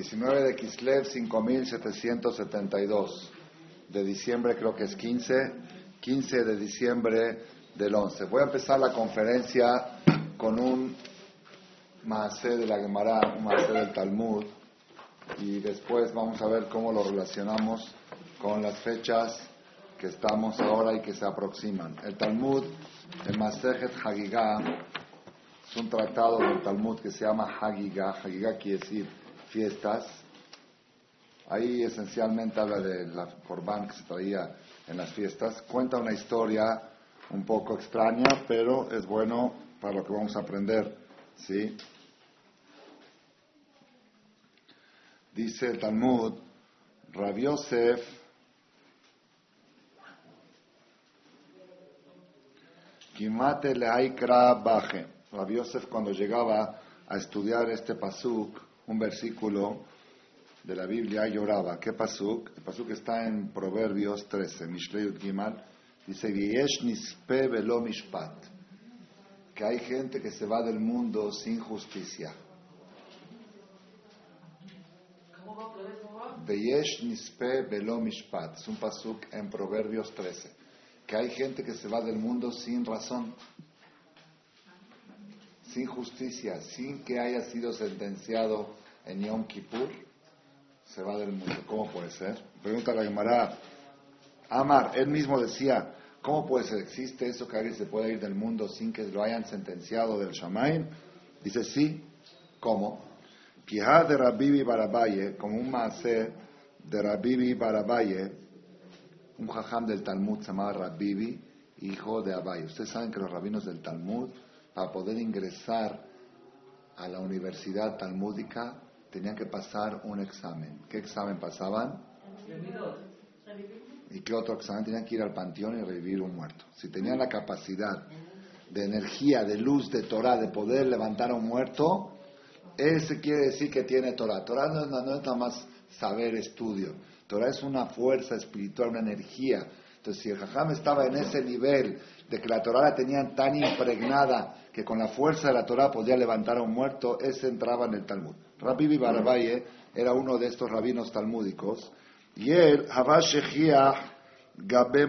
19 de Kislev 5772, de diciembre creo que es 15, 15 de diciembre del 11. Voy a empezar la conferencia con un Maasé de la Gemara, un Maasé del Talmud, y después vamos a ver cómo lo relacionamos con las fechas que estamos ahora y que se aproximan. El Talmud, el Masejet Hagigah, es un tratado del Talmud que se llama Hagigah. Hagigah quiere decir fiestas. Ahí esencialmente habla de la corbán que se traía en las fiestas. Cuenta una historia un poco extraña, pero es bueno para lo que vamos a aprender. ¿sí? Dice el Talmud, Rabbi Yosef Kimate Leaikra Baje. Rabbi Yosef cuando llegaba a estudiar este pasuk, un versículo de la Biblia, lloraba. ¿Qué pasuk? El pasuk está en Proverbios 13, Mishleyut Gimal. Dice, nispe velo mishpat. Que hay gente que se va del mundo sin justicia. Veyesh nispe velo mishpat. Es un pasuk en Proverbios 13. Que hay gente que se va del mundo sin razón, sin justicia, sin que haya sido sentenciado en Yom Kippur, se va del mundo. ¿Cómo puede ser? Pregunta la Gemara. Amar, él mismo decía, ¿cómo puede ser? ¿Existe eso que alguien se puede ir del mundo sin que lo hayan sentenciado del Shamaim? Dice, sí. ¿Cómo? Pijá de Rabibi Barabaye, como un maase de Rabibi Barabaye, un jajam del Talmud se llamaba Rabibi, hijo de Abaye. Ustedes saben que los rabinos del Talmud, para poder ingresar a la universidad talmúdica, tenían que pasar un examen. ¿Qué examen pasaban? ¿Y qué otro examen? Tenían que ir al panteón y revivir un muerto. Si tenían la capacidad de energía, de luz, de Torah, de poder levantar a un muerto, ese quiere decir que tiene Torah. Torah no, es nada más saber, estudio. Torah es una fuerza espiritual, una energía. Entonces, si el Jajam estaba en ese nivel de que la Torah la tenían tan impregnada que con la fuerza de la Torah podía levantar a un muerto, ese entraba en el Talmud. Rabbi Barabaye era uno de estos rabinos talmúdicos y él, Gabe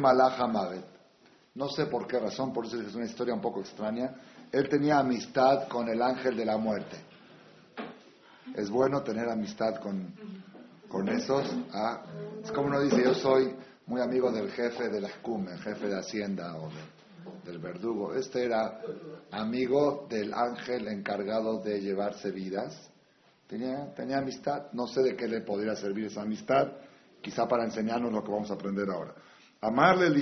No sé por qué razón, por eso es una historia un poco extraña. Él tenía amistad con el ángel de la muerte. Es bueno tener amistad con, con esos. ¿ah? Es como uno dice, yo soy muy amigo del jefe de la SCUM, jefe de Hacienda o del verdugo. Este era amigo del ángel encargado de llevarse vidas. Tenía, tenía amistad. No sé de qué le podría servir esa amistad. Quizá para enseñarnos lo que vamos a aprender ahora. Amarle el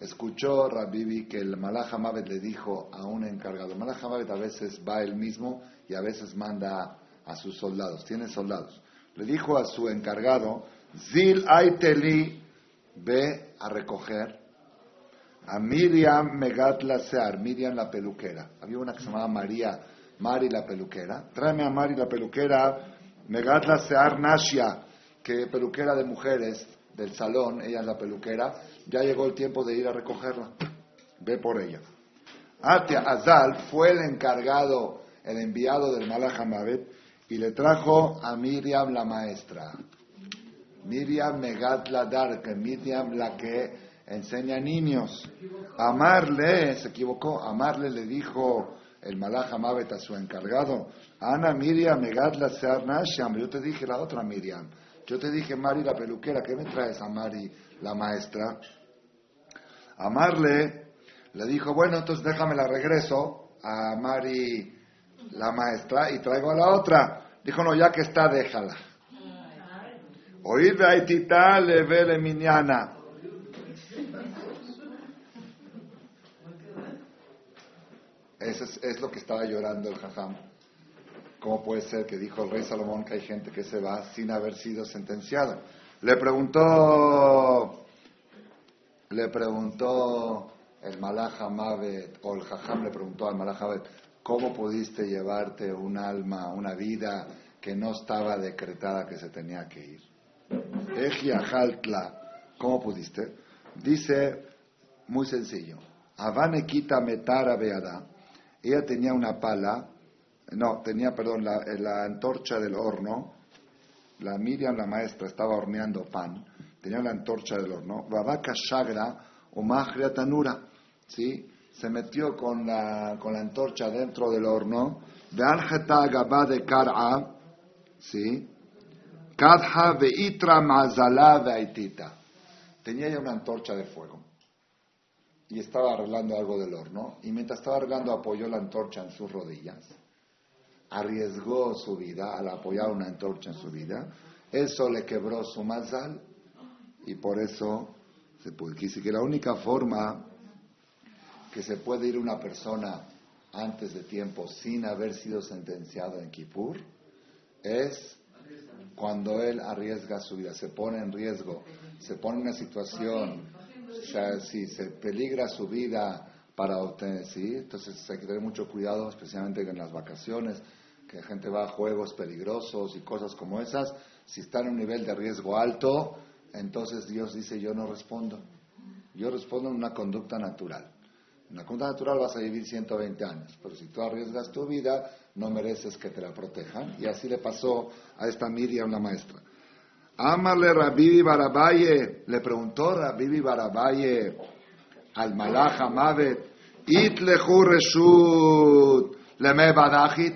escuchó Rabibi que el Malach le dijo a un encargado. El a veces va él mismo y a veces manda a sus soldados. Tiene soldados le dijo a su encargado, Zil Aiteli, ve a recoger a Miriam Megatla Sear, Miriam la peluquera. Había una que se llamaba María, Mari la peluquera. Tráeme a Mari la peluquera, Megatla Sear Nashia, que peluquera de mujeres del salón, ella es la peluquera. Ya llegó el tiempo de ir a recogerla. Ve por ella. Atia Azal fue el encargado, el enviado del Malach y le trajo a Miriam la maestra. Miriam Megat la Dark, Miriam la que enseña a niños. Amarle, se equivocó, amarle le dijo el Malach Amavet a su encargado, Ana Miriam Megat la Sear Nasham, yo te dije la otra Miriam, yo te dije Mari la peluquera, ¿qué me traes a Mari la maestra? Amarle le dijo, bueno, entonces déjame la regreso a Mari la maestra y traigo a la otra. Dijo, no, ya que está, déjala. Oíd aitita le vele miniana. Es, lo que estaba llorando el jajam. ¿Cómo puede ser que dijo el rey Salomón que hay gente que se va sin haber sido sentenciado? Le preguntó, le preguntó el Mavet, o el Jajam le preguntó al Malach Mavet, ¿cómo pudiste llevarte un alma, una vida que no estaba decretada que se tenía que ir? ¿cómo pudiste? Dice, muy sencillo, Avane quita metara beada. Ella tenía una pala, no, tenía, perdón, la, la antorcha del horno. La Miriam, la maestra, estaba horneando pan. Tenía la antorcha del horno. Babaka shagra o magria tanura. ¿Sí? Se metió con la, con la antorcha dentro del horno. Ve'anjeta gaba de kar'a. ¿Sí? Kadha. Tenía ya una antorcha de fuego y estaba arreglando algo del horno y mientras estaba arreglando apoyó la antorcha en sus rodillas, arriesgó su vida al apoyar una antorcha en su vida, eso le quebró su mazal y por eso se puede decir que la única forma que se puede ir una persona antes de tiempo sin haber sido sentenciado en Kippur es cuando él arriesga su vida, se pone en riesgo, se pone en una situación sea, si se peligra su vida para obtener, sí, entonces hay que tener mucho cuidado, especialmente en las vacaciones, que la gente va a juegos peligrosos y cosas como esas. Si está en un nivel de riesgo alto, entonces Dios dice, yo no respondo. Yo respondo en una conducta natural. En una conducta natural vas a vivir 120 años, pero si tú arriesgas tu vida, no mereces que te la protejan. Y así le pasó a esta Miriam, la maestra. Amale Rabibi Barabaye, le preguntó Rabibi Barabaye al Malach Amavet, Itlehu Reshut, Leme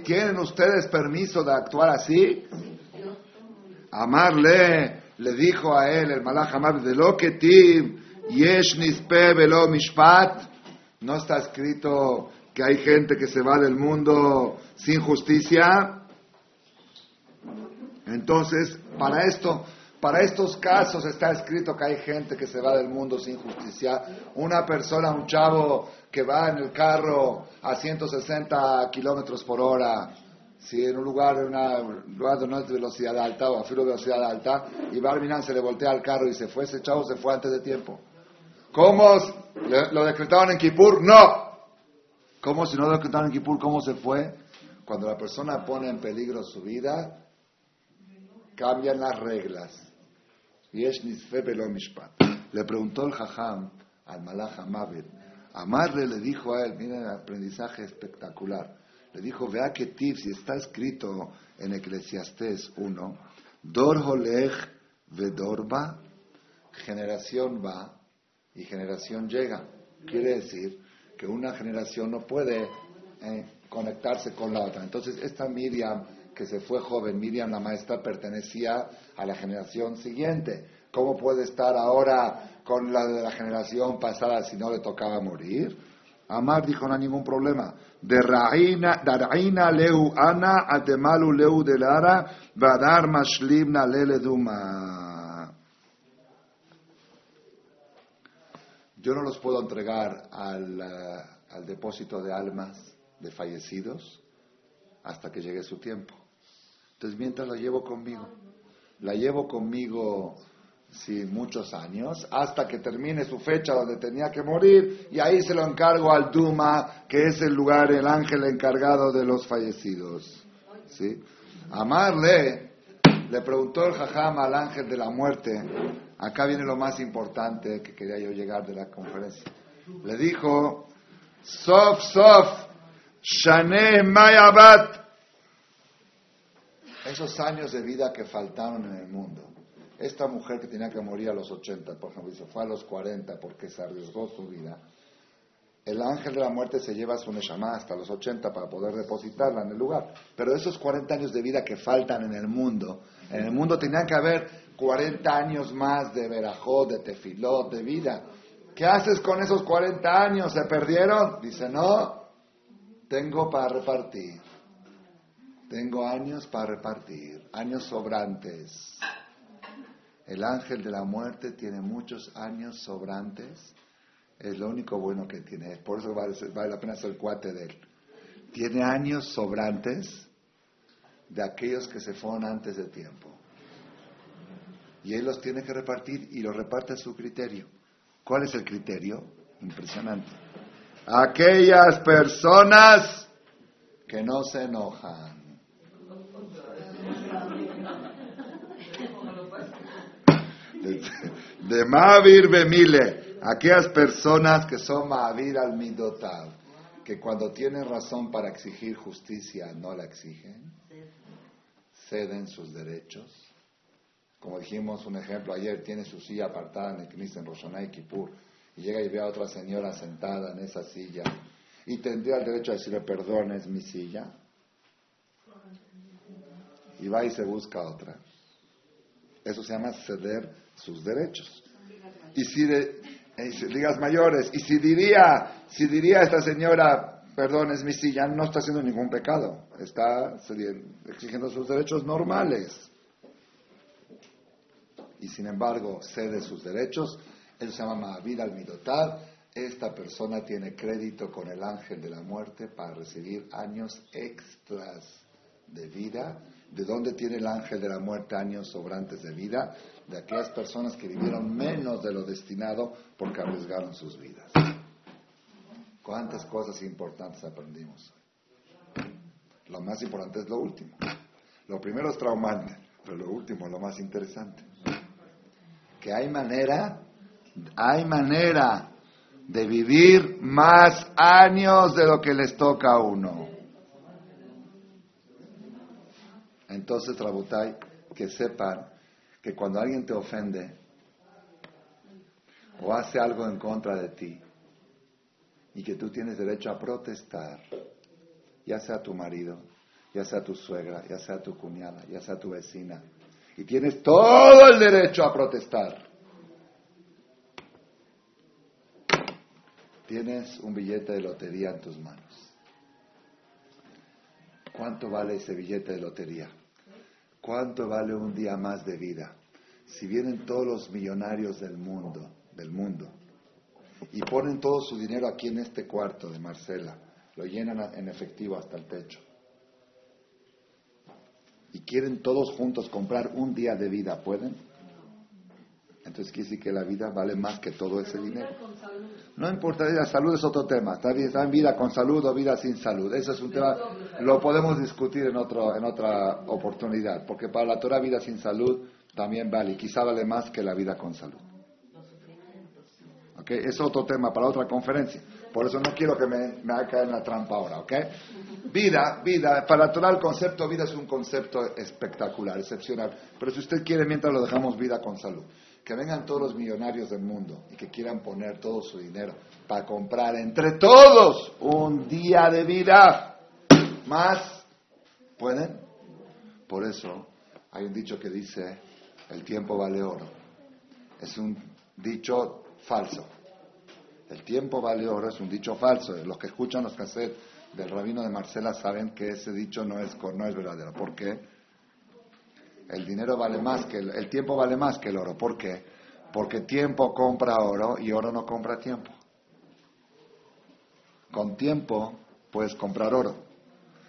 ¿tienen ustedes permiso de actuar así? Amarle, le dijo a él el Malach Amavet, de lo que tim, Yesh Nispe Velo Mishpat, no está escrito que hay gente que se va del mundo sin justicia. Entonces, para esto, para estos casos está escrito que hay gente que se va del mundo sin justicia. Una persona, un chavo que va en el carro a 160 kilómetros por hora, si en un lugar, en un lugar de no es velocidad alta o a filo de velocidad alta, y Barminan se le voltea al carro y se fue, ese chavo se fue antes de tiempo. ¿Cómo lo decretaron en Kipur? No. ¿Cómo si no lo decretaron en Kipur? ¿Cómo se fue? Cuando la persona pone en peligro su vida, cambian las reglas. Le preguntó el Jajam al Malach Amavet. Amarle le dijo a él, miren el aprendizaje espectacular. Le dijo, vea que tip, si está escrito en Eclesiastés 1, Dor Holech Vedorba, generación va y generación llega. Quiere decir que una generación no puede eh, conectarse con la otra. Entonces, esta Miriam que se fue joven, Miriam la maestra, pertenecía a la generación siguiente. ¿Cómo puede estar ahora con la de la generación pasada si no le tocaba morir? Amar dijo, no hay ningún problema. De Raina leu ana atemalu leu de lara vadar mashlimna lele duma. Yo no los puedo entregar al, al depósito de almas de fallecidos hasta que llegue su tiempo. Entonces, mientras la llevo conmigo, la llevo conmigo, sí, muchos años, hasta que termine su fecha donde tenía que morir, y ahí se lo encargo al Duma, que es el lugar, el ángel encargado de los fallecidos. ¿Sí? Amarle, le preguntó el Jajam al ángel de la muerte, acá viene lo más importante que quería yo llegar de la conferencia. Le dijo, Sof, Sof, Shane Mayabat, esos años de vida que faltaron en el mundo. Esta mujer que tenía que morir a los 80, por ejemplo, se fue a los 40 porque se arriesgó su vida. El ángel de la muerte se lleva su Neshama hasta los 80 para poder depositarla en el lugar. Pero esos 40 años de vida que faltan en el mundo, en el mundo tenían que haber 40 años más de verajot, de tefilot, de vida. ¿Qué haces con esos 40 años? ¿Se perdieron? Dice, no, tengo para repartir. Tengo años para repartir, años sobrantes. El ángel de la muerte tiene muchos años sobrantes. Es lo único bueno que tiene. Por eso vale, la pena ser cuate de él. Tiene años sobrantes de aquellos que se fueron antes de tiempo. Y Él los tiene que repartir y los reparte a su criterio. ¿Cuál es el criterio? Impresionante. Aquellas personas que no se enojan. De, Mavir Bemile, aquellas personas que son Mavir al Midotav, que cuando tienen razón para exigir justicia no la exigen, ceden sus derechos. Como dijimos un ejemplo ayer, tiene su silla apartada en el Knis en Roshonai Kippur y llega y ve a otra señora sentada en esa silla y tendría el derecho a decirle, perdón, es mi silla. Y va y se busca otra. Eso se llama ceder sus derechos. Y si, de, ligas mayores, y si diría, si diría esta señora, perdón, es mi silla, no está haciendo ningún pecado, está exigiendo sus derechos normales. Y sin embargo cede sus derechos, él se llama vida al esta persona tiene crédito con el ángel de la muerte para recibir años extras de vida. ¿De dónde tiene el ángel de la muerte años sobrantes de vida? De aquellas personas que vivieron menos de lo destinado porque arriesgaron sus vidas. ¿Cuántas cosas importantes aprendimos? Lo más importante es lo último. Lo primero es traumante, pero lo último es lo más interesante. Que hay manera, hay manera de vivir más años de lo que les toca a uno. Entonces, Rabutai, que sepan que cuando alguien te ofende o hace algo en contra de ti y que tú tienes derecho a protestar, ya sea tu marido, ya sea tu suegra, ya sea tu cuñada, ya sea tu vecina, y tienes todo el derecho a protestar. Tienes un billete de lotería en tus manos. ¿Cuánto vale ese billete de lotería? ¿Cuánto vale un día más de vida? Si vienen todos los millonarios del mundo, del mundo, y ponen todo su dinero aquí en este cuarto de Marcela, lo llenan en efectivo hasta el techo, y quieren todos juntos comprar un día de vida, ¿pueden? Entonces quiere decir que la vida vale más que todo ese dinero. No importa, la salud es otro tema. Está, bien, está en vida con salud o vida sin salud. Eso es un tema, lo podemos discutir en, otro, en otra oportunidad. Porque para la Torah vida sin salud también vale. Y quizá vale más que la vida con salud. ¿Okay? Es otro tema para otra conferencia. Por eso no quiero que me, me haga caer en la trampa ahora. ¿ok? Vida, vida. Para la Torah el concepto vida es un concepto espectacular, excepcional. Pero si usted quiere, mientras lo dejamos vida con salud que vengan todos los millonarios del mundo y que quieran poner todo su dinero para comprar entre todos un día de vida más, ¿pueden? Por eso hay un dicho que dice, el tiempo vale oro. Es un dicho falso. El tiempo vale oro es un dicho falso. Los que escuchan los cassettes del rabino de Marcela saben que ese dicho no es, no es verdadero. ¿Por qué? El dinero vale más que el, tiempo vale más que el oro. ¿Por qué? Porque tiempo compra oro y oro no compra tiempo. Con tiempo puedes comprar oro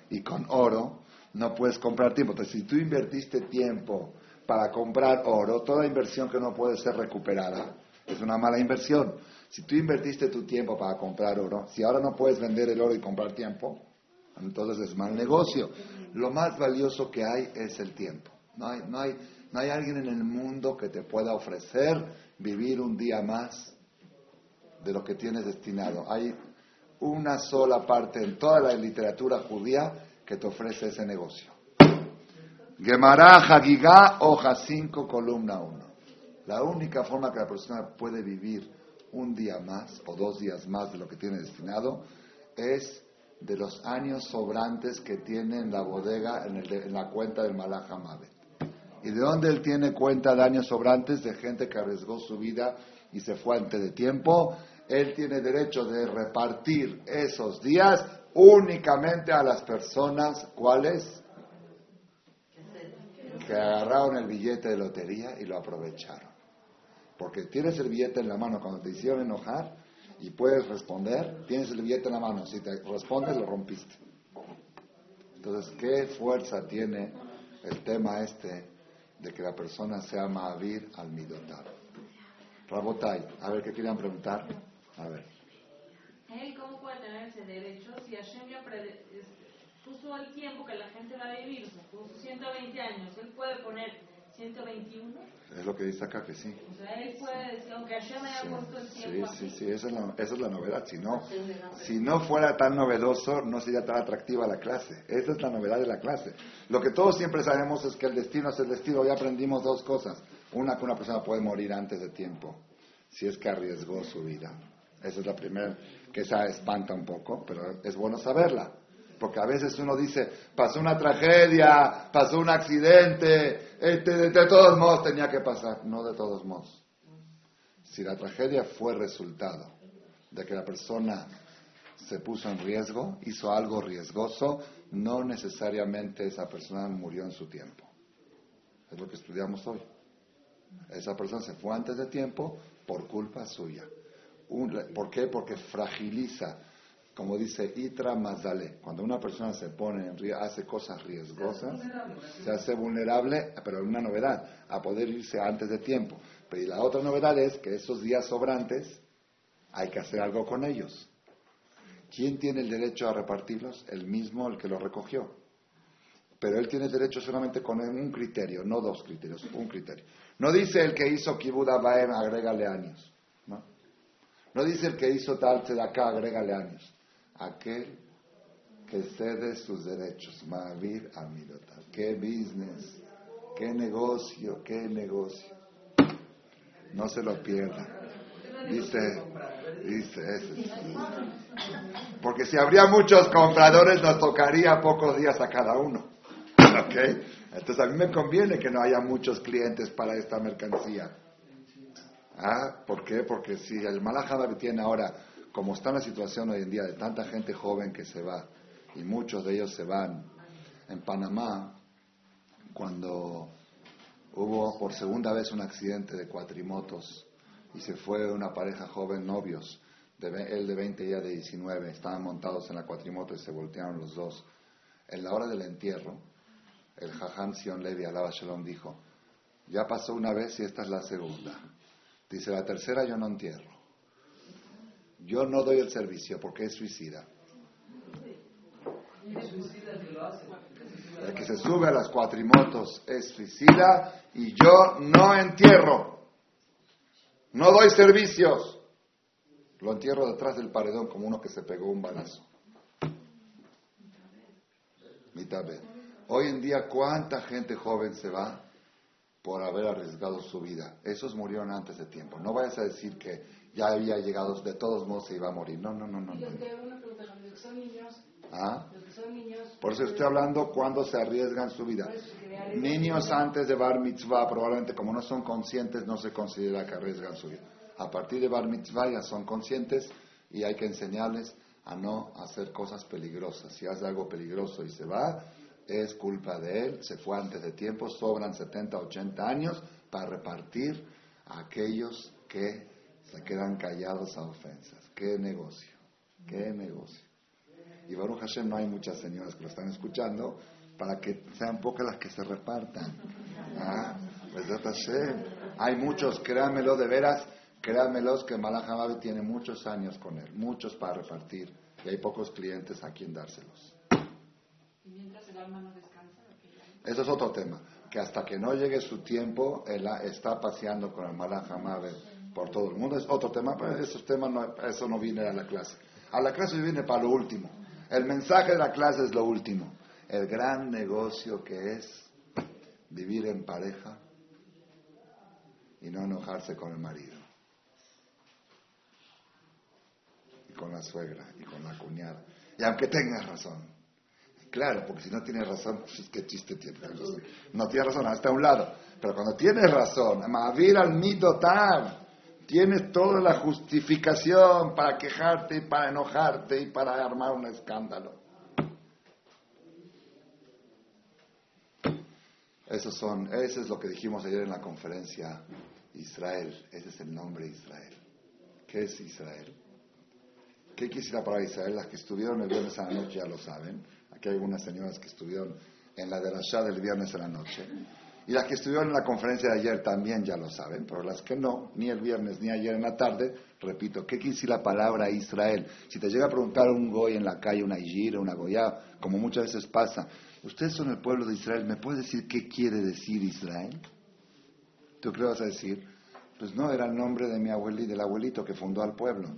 y con oro no puedes comprar tiempo. Entonces, si tú invertiste tiempo para comprar oro, toda inversión que no puede ser recuperada es una mala inversión. Si tú invertiste tu tiempo para comprar oro, si ahora no puedes vender el oro y comprar tiempo, entonces es mal negocio. Lo más valioso que hay es el tiempo. No hay, no hay, no hay alguien en el mundo que te pueda ofrecer vivir un día más de lo que tienes destinado. Hay una sola parte en toda la literatura judía que te ofrece ese negocio. Gemara Hagigá, hoja 5, columna 1. La única forma que la persona puede vivir un día más o dos días más de lo que tiene destinado es de los años sobrantes que tiene en la bodega, en, en la cuenta del Malach ¿Y de dónde él tiene cuenta de años sobrantes de gente que arriesgó su vida y se fue antes de tiempo? Él tiene derecho de repartir esos días únicamente a las personas, ¿cuáles? Que agarraron el billete de lotería y lo aprovecharon. Porque tienes el billete en la mano cuando te hicieron enojar y puedes responder, tienes el billete en la mano. Si te respondes, lo rompiste. Entonces, ¿qué fuerza tiene el tema este de que la persona sea Ma'avir al Midotar? Rabotai, a ver, ¿qué querían preguntar? A ver. ¿Él cómo puede tener ese derecho si Hashem ya puso el tiempo que la gente va a vivir? puso 120 años. ¿Él puede poner 121? Es lo que dice acá que sí. O sea, él puede decir, aunque Hashem haya puesto el tiempo. Sí, sí, sí, esa es, la, esa es la novedad. Si no, si no fuera tan novedoso, no sería tan atractiva la clase. Esa es la novedad de la clase. Lo que todos siempre sabemos es que el destino es el destino. Hoy aprendimos dos cosas. Una, que una persona puede morir antes de tiempo, si es que arriesgó su vida. Esa es la primera, que esa espanta un poco, pero es bueno saberla. Porque a veces uno dice, pasó una tragedia, pasó un accidente, este, de, todos modos tenía que pasar. No de todos modos. Si la tragedia fue resultado de que la persona se puso en riesgo, hizo algo riesgoso, no necesariamente esa persona murió en su tiempo. Es lo que estudiamos hoy. Esa persona se fue antes de tiempo por culpa suya. ¿Por qué? Porque fragiliza como dice Itra Mazale, cuando una persona se pone en, hace cosas riesgosas, se hace vulnerable, pero una novedad, a poder irse antes de tiempo. Pero la otra novedad es que esos días sobrantes hay que hacer algo con ellos. ¿Quién tiene el derecho a repartirlos? El mismo, el que los recogió. Pero él tiene derecho solamente con un criterio, no dos criterios, un criterio. No dice el que hizo Kibuda Baem, agrégale años. ¿no? no dice el que hizo tal acá, agrégale años aquel que cede sus derechos. Mavir Amilotar. ¿Qué business? ¿Qué negocio? ¿Qué negocio? No se lo pierda. Dice, dice, ese. Porque si habría muchos compradores, nos tocaría pocos días a cada uno. ¿Ok? Entonces a mí me conviene que no haya muchos clientes para esta mercancía. ¿Ah? ¿Por qué? Porque si el Malajada tiene ahora como está la situación hoy en día de tanta gente joven que se va, y muchos de ellos se van, en Panamá, cuando hubo por segunda vez un accidente de cuatrimotos y se fue una pareja joven, novios, él de 20 y ella de 19, estaban montados en la cuatrimoto y se voltearon los dos. En la hora del entierro, el Jajam Sion Levi Alaba Shalom dijo, ya pasó una vez y esta es la segunda. Dice, la tercera yo no entierro. Yo no doy el servicio porque es suicida. El que se sube a las cuatrimotos es suicida y yo no entierro. No doy servicios. Lo entierro detrás del paredón como uno que se pegó un balazo. Hoy en día, ¿cuánta gente joven se va por haber arriesgado su vida? Esos murieron antes de tiempo. No vayas a decir que ya había llegado, de todos modos se iba a morir. No, no, no, no. ¿Ah? Por eso estoy hablando cuando se arriesgan su vida. Niños antes de bar mitzvah, probablemente como no son conscientes, no se considera que arriesgan su vida. A partir de bar mitzvah ya son conscientes y hay que enseñarles a no hacer cosas peligrosas. Si hace algo peligroso y se va, es culpa de él, se fue antes de tiempo, sobran 70, 80 años para repartir a aquellos que se quedan callados a ofensas. ¡Qué negocio! ¡Qué negocio! Y Baruch Hashem no hay muchas señoras que lo están escuchando para que sean pocas las que se repartan. ¿Ah? Hay muchos, créanmelo de veras, créanmelos que Malach tiene muchos años con él, muchos para repartir, y hay pocos clientes a quien dárselos. ¿Y mientras el alma no descansa? Eso es otro tema, que hasta que no llegue su tiempo, él está paseando con el Malach por todo el mundo. Es otro tema, pero esos temas no, eso no viene a la clase. A la clase viene para lo último. El mensaje de la clase es lo último. El gran negocio que es vivir en pareja y no enojarse con el marido. Y con la suegra y con la cuñada. Y aunque tengas razón. Claro, porque si no tienes razón, pues, ¿qué chiste tiene? No tienes razón, hasta un lado. Pero cuando tienes razón, Mavir al tar Tienes toda la justificación para quejarte y para enojarte y para armar un escándalo. Eso son, ese es lo que dijimos ayer en la conferencia Israel. Ese es el nombre Israel. ¿Qué es Israel? ¿Qué quisiera para Israel? Las que estuvieron el viernes a la noche ya lo saben. Aquí hay algunas señoras que estuvieron en la de Shah del viernes en la noche. Y las que estuvieron en la conferencia de ayer también ya lo saben, pero las que no, ni el viernes ni ayer en la tarde, repito, ¿qué quiere decir la palabra Israel? Si te llega a preguntar un goy en la calle, una ijira, una goya, como muchas veces pasa, ustedes son el pueblo de Israel, ¿me puedes decir qué quiere decir Israel? ¿Tú qué vas a decir? Pues no, era el nombre de mi del abuelito que fundó al pueblo.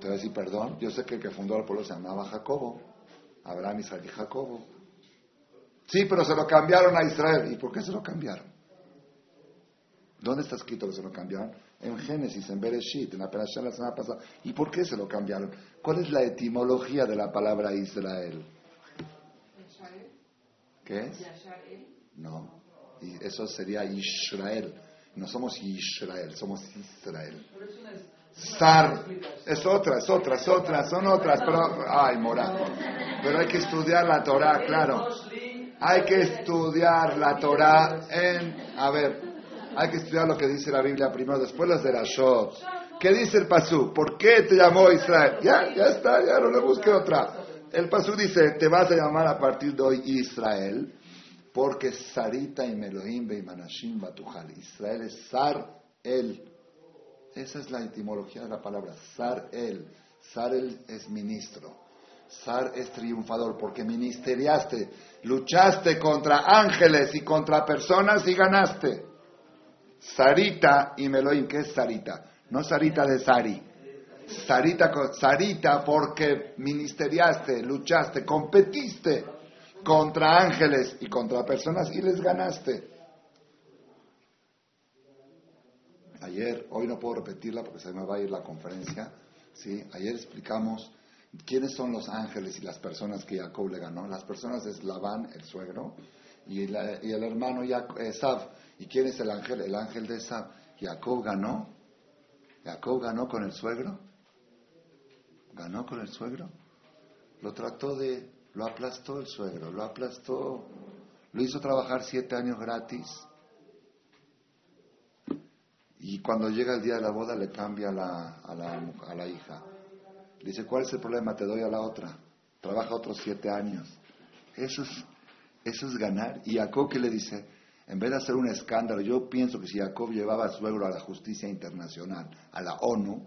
Te voy a decir, perdón, yo sé que el que fundó al pueblo se llamaba Jacobo, Abraham, Isaac y Jacobo. Sí, pero se lo cambiaron a Israel. ¿Y por qué se lo cambiaron? ¿Dónde está escrito que se lo cambiaron? En Génesis, en Bereshit, en la Perashá la semana pasada. ¿Y por qué se lo cambiaron? ¿Cuál es la etimología de la palabra Israel? ¿Qué es? No. Y eso sería Israel. No somos Israel, somos Israel. Sar, es otra, es otra, es otra, son otras, pero, ay, morato. Pero hay que estudiar la Torah, claro. Hay que estudiar la Torah en, a ver, hay que estudiar lo que dice la Biblia primero, después las de la Shot. ¿Qué dice el Pasú? ¿Por qué te llamó Israel? Ya, ya está, ya no le busque otra. El Pasú dice, te vas a llamar a partir de hoy Israel, porque Sarita y Melohim y Manashim Batujal. Israel es Sar El. Esa es la etimología de la palabra, Sar El. Sar El es ministro. Sar es triunfador porque ministeriaste, luchaste contra ángeles y contra personas y ganaste. Sarita y Meloim, ¿qué es Sarita? No Sarita de Sari. Sarita, Sarita porque ministeriaste, luchaste, competiste contra ángeles y contra personas y les ganaste. Ayer, hoy no puedo repetirla porque se me va a ir la conferencia. ¿sí? Ayer explicamos ¿Quiénes son los ángeles y las personas que Jacob le ganó? Las personas es Labán, el suegro, y, el hermano Esav. ¿Y quién es el ángel? El ángel de Esav. Jacob ganó. Jacob ganó con el suegro. Ganó con el suegro. Lo trató de, lo aplastó el suegro, lo aplastó, lo hizo trabajar siete años gratis. Y cuando llega el día de la boda le cambia la, a la hija. Dice, ¿cuál es el problema? Te doy a la otra. Trabaja otros siete años. Eso es, eso es ganar. Y Jacob, ¿qué le dice? En vez de hacer un escándalo, yo pienso que si Jacob llevaba a su suegro a la justicia internacional, a la ONU,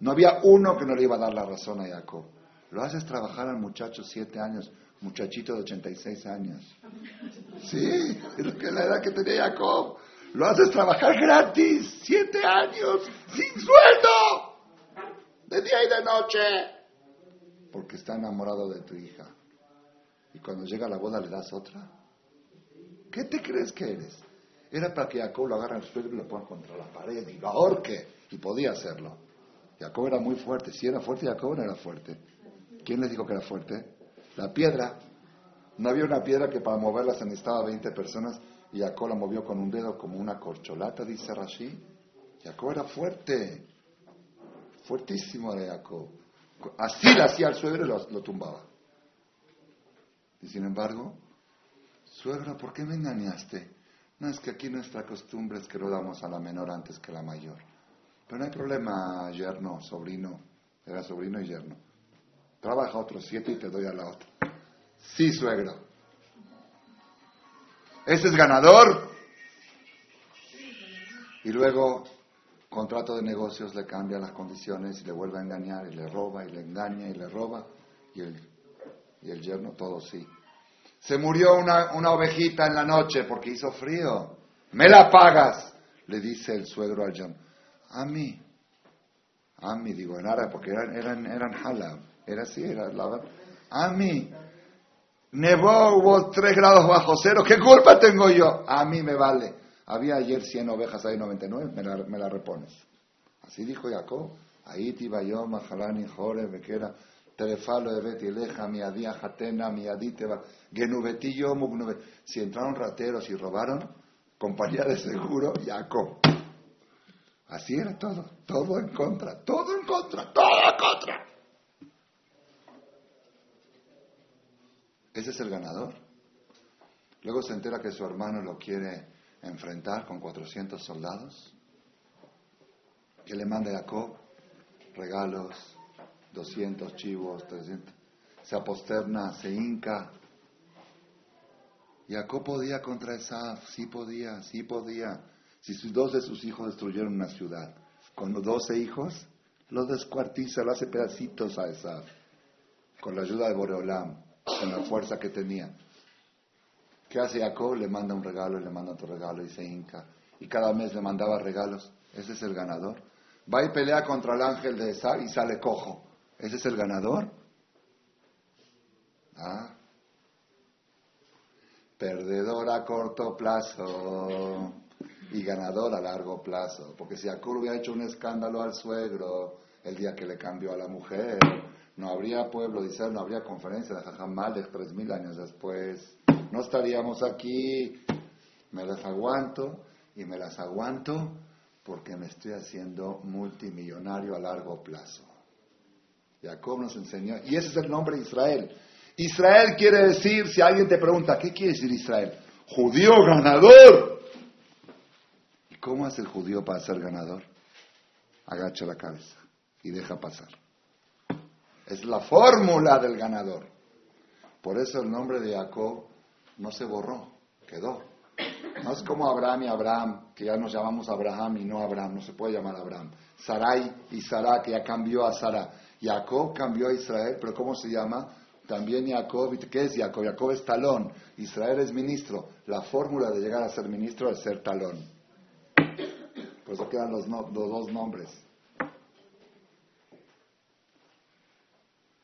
no había uno que no le iba a dar la razón a Jacob. Lo haces trabajar al muchacho siete años, muchachito de 86 años. Sí, es la edad que tenía Jacob. Lo haces trabajar gratis, siete años, sin sueldo de día y de noche, porque está enamorado de tu hija. Y cuando llega la boda le das otra. ¿Qué te crees que eres? Era para que Jacob lo agarre al suelo y lo ponga contra la pared y lo ahorque. Y podía hacerlo. Jacob era muy fuerte. Si era fuerte, Jacob no era fuerte. ¿Quién le dijo que era fuerte? La piedra. No había una piedra que para moverla se necesitaba 20 personas y Jacob la movió con un dedo como una corcholata, dice Rashi. Jacob era fuerte fuertísimo de Jacob. Así le hacía al suegro y lo, tumbaba. Y sin embargo, suegro, ¿por qué me engañaste? No, es que aquí nuestra costumbre es que lo damos a la menor antes que a la mayor. Pero no hay problema, yerno, sobrino. Era sobrino y yerno. Trabaja otros siete y te doy a la otra. Sí, suegro. ¿Ese es ganador? Y luego contrato de negocios le cambia las condiciones y le vuelve a engañar y le roba y le engaña y le roba y el, y el yerno todo sí. Se murió una, una ovejita en la noche porque hizo frío. Me la pagas, le dice el suegro al yerno. A mí, a mí, digo en árabe porque eran, eran, eran halab, era así, era la A mí, nevó, hubo tres grados bajo cero, ¿qué culpa tengo yo? A mí me vale. Había ayer 100 ovejas, hay 99, me la, me la repones. Así dijo Jacob. Ahí yo, Mahalani, Jore, Bequera, Telefalo, de Leja, Miadía, Jatena, Miadíteba, Genubetillo, Mugnube. Si entraron rateros y robaron, compañía de seguro, Jacob. Así era todo, todo en contra, todo en contra, todo en contra. Ese es el ganador. Luego se entera que su hermano lo quiere enfrentar con 400 soldados. Que le manda a Jacob regalos, 200 chivos, 300. Se aposterna, se hinca Jacob podía contra Esaf, sí podía, sí podía. Si sus dos de sus hijos destruyeron una ciudad, con los doce hijos, lo descuartiza, lo hace pedacitos a Esaf, con la ayuda de Boreolam, con la fuerza que tenía. ¿Qué hace Jacob? Le manda un regalo y le manda otro regalo y se hinca. Y cada mes le mandaba regalos. Ese es el ganador. Va y pelea contra el ángel de Esaf y sale cojo. ¿Ese es el ganador? Ah. Perdedor a corto plazo y ganador a largo plazo. Porque si Jacob hubiera hecho un escándalo al suegro el día que le cambió a la mujer, no habría pueblo dice no habría conferencia de tres mil años después. No estaríamos aquí. Me las aguanto y me las aguanto porque me estoy haciendo multimillonario a largo plazo. Jacob nos enseñó, y ese es el nombre de Israel. Israel quiere decir, si alguien te pregunta, ¿qué quiere decir Israel? Judío ganador. ¿Y cómo hace el judío para ser ganador? Agacha la cabeza y deja pasar. Es la fórmula del ganador. Por eso el nombre de Jacob no se borró, quedó. No es como Abraham y Abraham, que ya nos llamamos Abraham y no Abraham, no se puede llamar Abraham. Sarai y Sara, que ya cambió a Sara. Jacob cambió a Israel, pero ¿cómo se llama? También Jacob, ¿qué es Jacob? Jacob es talón, Israel es ministro. La fórmula de llegar a ser ministro es ser talón. Por eso quedan los dos nombres.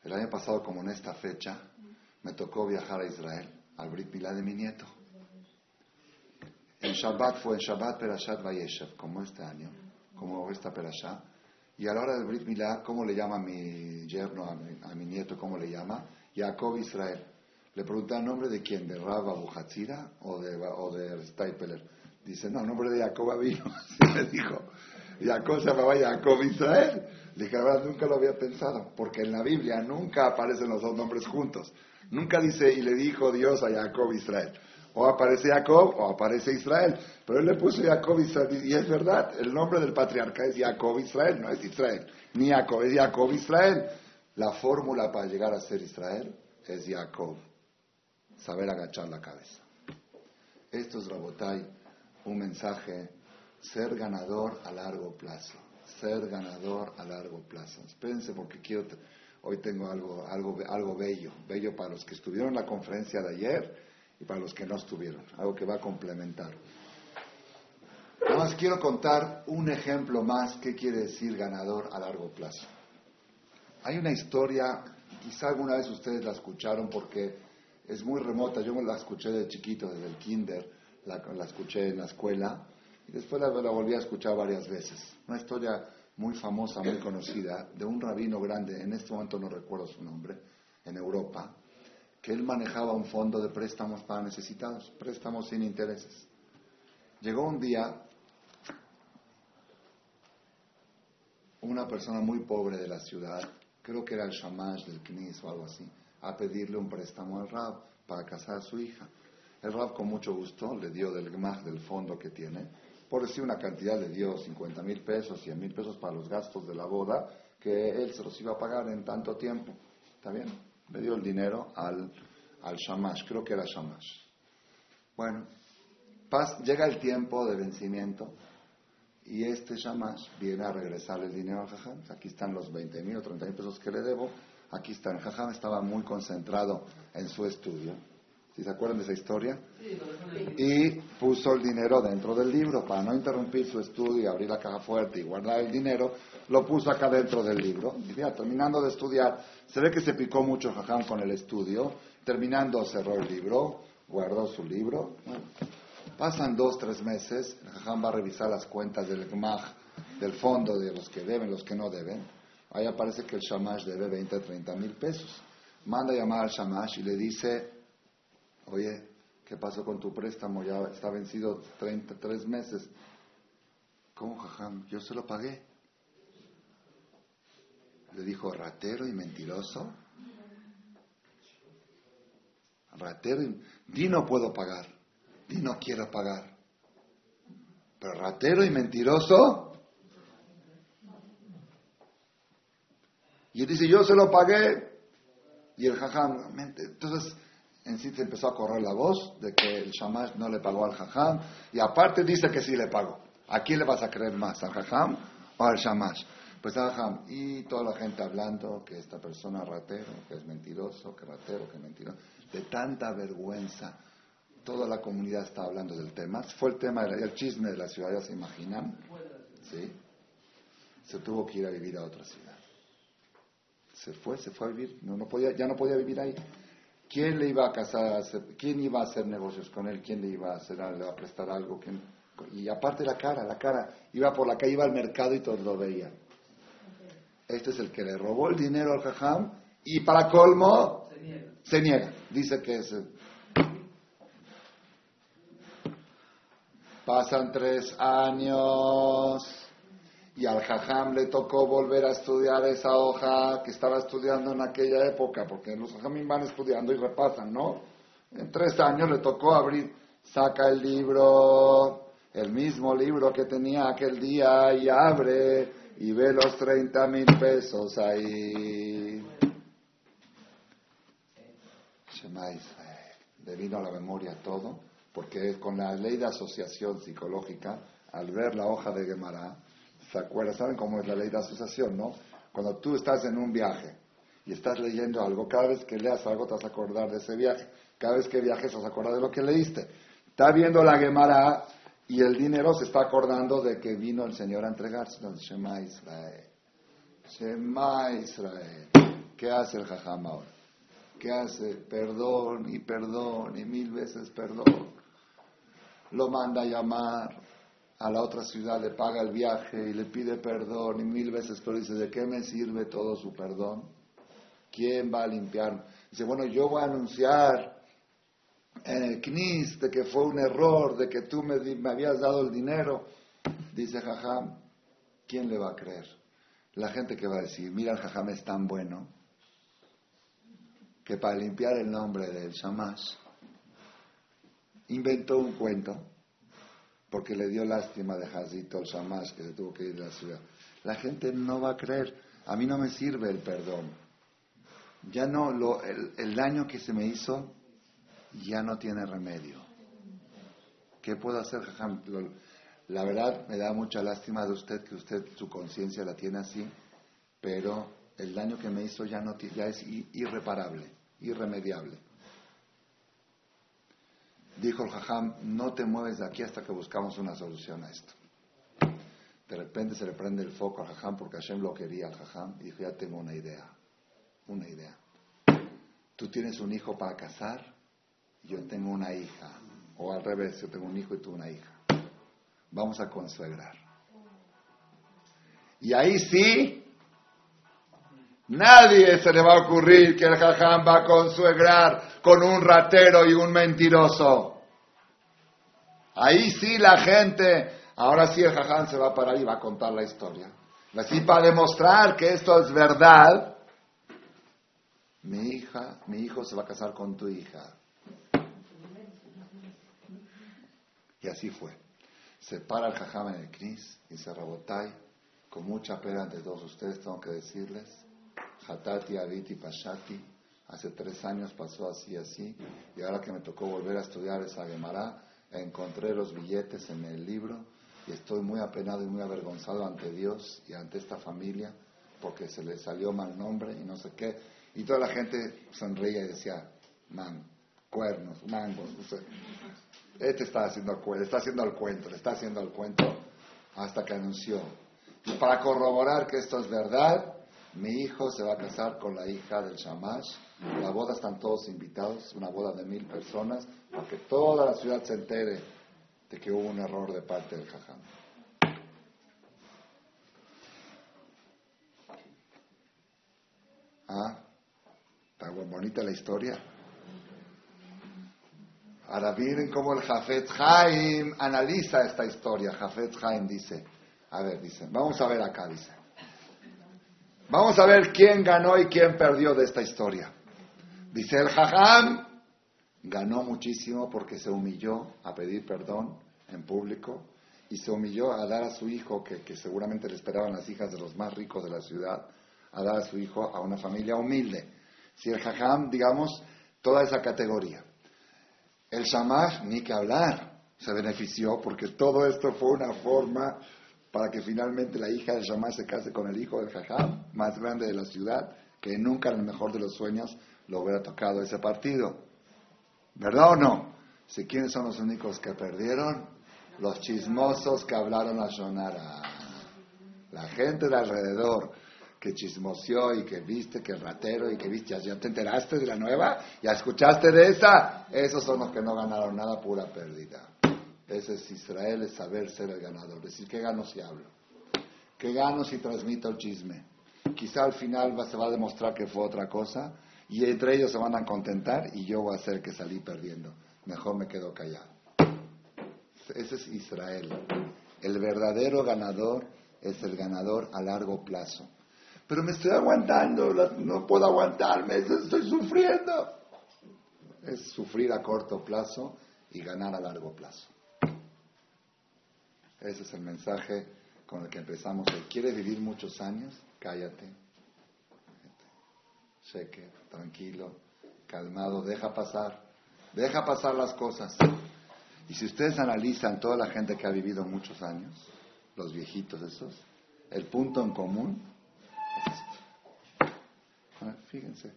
El año pasado, como en esta fecha, me tocó viajar a Israel, al Brit Milá de mi nieto. En Shabbat fue en Shabbat Perashat Vayeshev, como este año, como esta Perashat. Y a la hora del Brit Milá, ¿cómo le llama a mi yerno, a mi, nieto, cómo le llama? Jacob Israel. Le pregunté el nombre de quién, de Rabba Buhatzira o de, o de Steipeler. Dice, no, el nombre de Jacob vino. Así me dijo. Jacob se llamaba Jacob Israel. Le dije, la nunca lo había pensado, porque en la Biblia nunca aparecen los dos nombres juntos. Nunca dice, y le dijo Dios a Jacob Israel. O aparece Jacob o aparece Israel. Pero él le puso Jacob Israel. Y es verdad, el nombre del patriarca es Jacob Israel, no es Israel. Ni Jacob, es Jacob Israel. La fórmula para llegar a ser Israel es Jacob. Saber agachar la cabeza. Esto es Rabotai, un mensaje, ser ganador a largo plazo. Ser ganador a largo plazo. Espérense porque quiero, hoy tengo algo, algo, algo bello, bello para los que estuvieron en la conferencia de ayer y para los que no estuvieron, algo que va a complementar. Nada más quiero contar un ejemplo más que quiere decir ganador a largo plazo. Hay una historia, quizá alguna vez ustedes la escucharon porque es muy remota, yo me la escuché de chiquito, desde el kinder, la, escuché en la escuela y después la, la volví a escuchar varias veces. Una historia muy famosa, muy conocida, de un rabino grande, en este momento no recuerdo su nombre, en Europa, que él manejaba un fondo de préstamos para necesitados, préstamos sin intereses. Llegó un día una persona muy pobre de la ciudad, creo que era el shamash del Knis o algo así, a pedirle un préstamo al Rab para casar a su hija. El Rab con mucho gusto le dio del GMAG del fondo que tiene, por decir una cantidad, le dio 50 mil pesos, 100 mil pesos para los gastos de la boda, que él se los iba a pagar en tanto tiempo. ¿Está bien? le dio el dinero al, al Shamash, creo que era Shamash. Bueno, llega el tiempo de vencimiento y este Shamash viene a regresar el dinero al Jajam. Aquí están los 20 mil o 30 mil pesos que le debo. Aquí está. El Jajam estaba muy concentrado en su estudio. ¿Sí se acuerdan de esa historia? Y puso el dinero dentro del libro para no interrumpir su estudio y abrir la caja fuerte y guardar el dinero. Lo puso acá dentro del libro. Y terminando de estudiar, se ve que se picó mucho Jajam con el estudio. Terminando, cerró el libro, guardó su libro. pasan dos, tres meses. Jajam va a revisar las cuentas del GMAG, del fondo de los que deben, los que no deben. Ahí aparece que el Shamash debe 20, 30 mil pesos. Manda a llamar al Shamash y le dice, oye, ¿qué pasó con tu préstamo? Ya está vencido 33 meses. ¿Cómo, Jajam? Yo se lo pagué. Le dijo, ratero y mentiroso. Ratero y... Di no puedo pagar. Di no quiero pagar. Pero ratero y mentiroso. Y él dice, yo se lo pagué. Y el jajam, entonces, en sí se empezó a correr la voz de que el shamash no le pagó al jajam y aparte dice que sí le pagó. ¿A quién le vas a creer más, al jajam o al shamash? Pues al jajam. Y toda la gente hablando que esta persona ratero, que es mentiroso, que ratero, que mentiroso. De tanta vergüenza. Toda la comunidad está hablando del tema. Fue el tema, del chisme de la ciudad, ¿ya se imaginan? ¿Sí? Se tuvo que ir a vivir a otra ciudad. Se fue, se fue a vivir. No, no podía, ya no podía vivir ahí. ¿Quién le iba a casar? ¿Quién iba a hacer negocios con él? ¿Quién le iba a hacer, le iba a prestar algo? Y aparte la cara, la cara. Iba por la calle, iba al mercado y todos lo veían. Este es el que le robó el dinero al jajam y para colmo se niega. Dice que es... Pasan tres años y al jajam le tocó volver a estudiar esa hoja que estaba estudiando en aquella época, porque los jajamim van estudiando y repasan, ¿no? En tres años le tocó abrir, saca el libro, el mismo libro que tenía aquel día y abre y ve los 30 mil pesos ahí. Shema Le vino a la memoria todo, porque con la ley de asociación psicológica, al ver la hoja de Gemara, ¿Se acuerdan? ¿Saben cómo es la ley de asociación, no? Cuando tú estás en un viaje y estás leyendo algo, cada vez que leas algo te vas a acordar de ese viaje. Cada vez que viajes te vas a acordar de lo que leíste. Está viendo la Gemara y el dinero se está acordando de que vino el Señor a entregarse. Shema Israel. Shema Israel. ¿Qué hace el Jajam ahora? ¿Qué hace? Perdón y perdón y mil veces perdón. Lo manda a llamar a la otra ciudad, le paga el viaje y le pide perdón y mil veces, pero dice, ¿de qué me sirve todo su perdón? ¿Quién va a limpiar? Dice, bueno, yo voy a anunciar en el CNIS de que fue un error, de que tú me, me habías dado el dinero. Dice Jajam, ¿quién le va a creer? La gente que va a decir, mira, el Jajam es tan bueno que para limpiar el nombre del Shamash inventó un cuento porque le dio lástima de Hazito Shamash que se tuvo que ir de la ciudad. La gente no va a creer. A mí no me sirve el perdón. Ya no, lo, el, daño que se me hizo ya no tiene remedio. ¿Qué puedo hacer, La verdad me da mucha lástima de usted que usted su conciencia la tiene así, pero el daño que me hizo ya, no, ya es irreparable, irremediable. Dijo el Jajam, no te mueves de aquí hasta que buscamos una solución a esto. De repente se le prende el foco al Jajam porque Hashem lo quería al Jajam y dijo, ya tengo una idea, una idea. Tú tienes un hijo para casar, yo tengo una hija. O al revés, yo tengo un hijo y tú una hija. Vamos a consuegrar. Y ahí sí, nadie se le va a ocurrir que el jajam va a consuegrar con un ratero y un mentiroso. Ahí sí la gente, ahora sí el jaján se va a parar y va a contar la historia. Así para demostrar que esto es verdad, mi hija, mi hijo se va a casar con tu hija. Y así fue. Se para el jajam en el knis y se rebotay. Con mucha pena de todos ustedes tengo que decirles, Hatati, Aviti, Pashati, Hace tres años pasó así, así, y ahora que me tocó volver a estudiar esa Gemara, encontré los billetes en el libro y estoy muy apenado y muy avergonzado ante Dios y ante esta familia porque se le salió mal nombre y no sé qué. Y toda la gente sonreía y decía, man, cuernos, mangos. Este está haciendo el está haciendo el cuento, está haciendo el cuento hasta que anunció. Y para corroborar que esto es verdad, mi hijo se va a casar con la hija del Shamash. La boda están todos invitados, una boda de mil personas, para que toda la ciudad se entere de que hubo un error de parte del Jajam. Ah, está bonita la historia. Ahora miren cómo el Jafet Haim analiza esta historia. Jafet Haim dice, a ver, dice, vamos a ver acá, dice. Vamos a ver quién ganó y quién perdió de esta historia. Dice el Jajam, ganó muchísimo porque se humilló a pedir perdón en público y se humilló a dar a su hijo, que, que seguramente le esperaban las hijas de los más ricos de la ciudad, a dar a su hijo a una familia humilde. Si el Jajam, digamos, toda esa categoría. El Shamash, ni que hablar, se benefició porque todo esto fue una forma para que finalmente la hija del Shamash se case con el hijo del Jajam, más grande de la ciudad, que nunca en el mejor de los sueños lo hubiera tocado ese partido. ¿Verdad o no? Si quiénes son los únicos que perdieron, los chismosos que hablaron a Shonara. La gente de alrededor que chismoseó y que viste que el ratero y que viste, ya te enteraste de la nueva, ya escuchaste de esa, esos son los que no ganaron nada, pura pérdida. Ese es Israel, es saber ser el ganador, decir, ¿qué gano si hablo? ¿Qué gano si transmito el chisme? Quizá al final se va a demostrar que fue otra cosa y entre ellos se van a contentar y yo voy a ser que salí perdiendo. Mejor me quedo callado. Ese es Israel. El verdadero ganador es el ganador a largo plazo. Pero me estoy aguantando, no puedo aguantarme, estoy sufriendo. Es sufrir a corto plazo y ganar a largo plazo. Ese es el mensaje con el que empezamos hoy. ¿Quieres vivir muchos años? Cállate. Cheque, tranquilo, calmado, deja pasar. Deja pasar las cosas. Y si ustedes analizan toda la gente que ha vivido muchos años, los viejitos esos, el punto en común Ah, fíjense.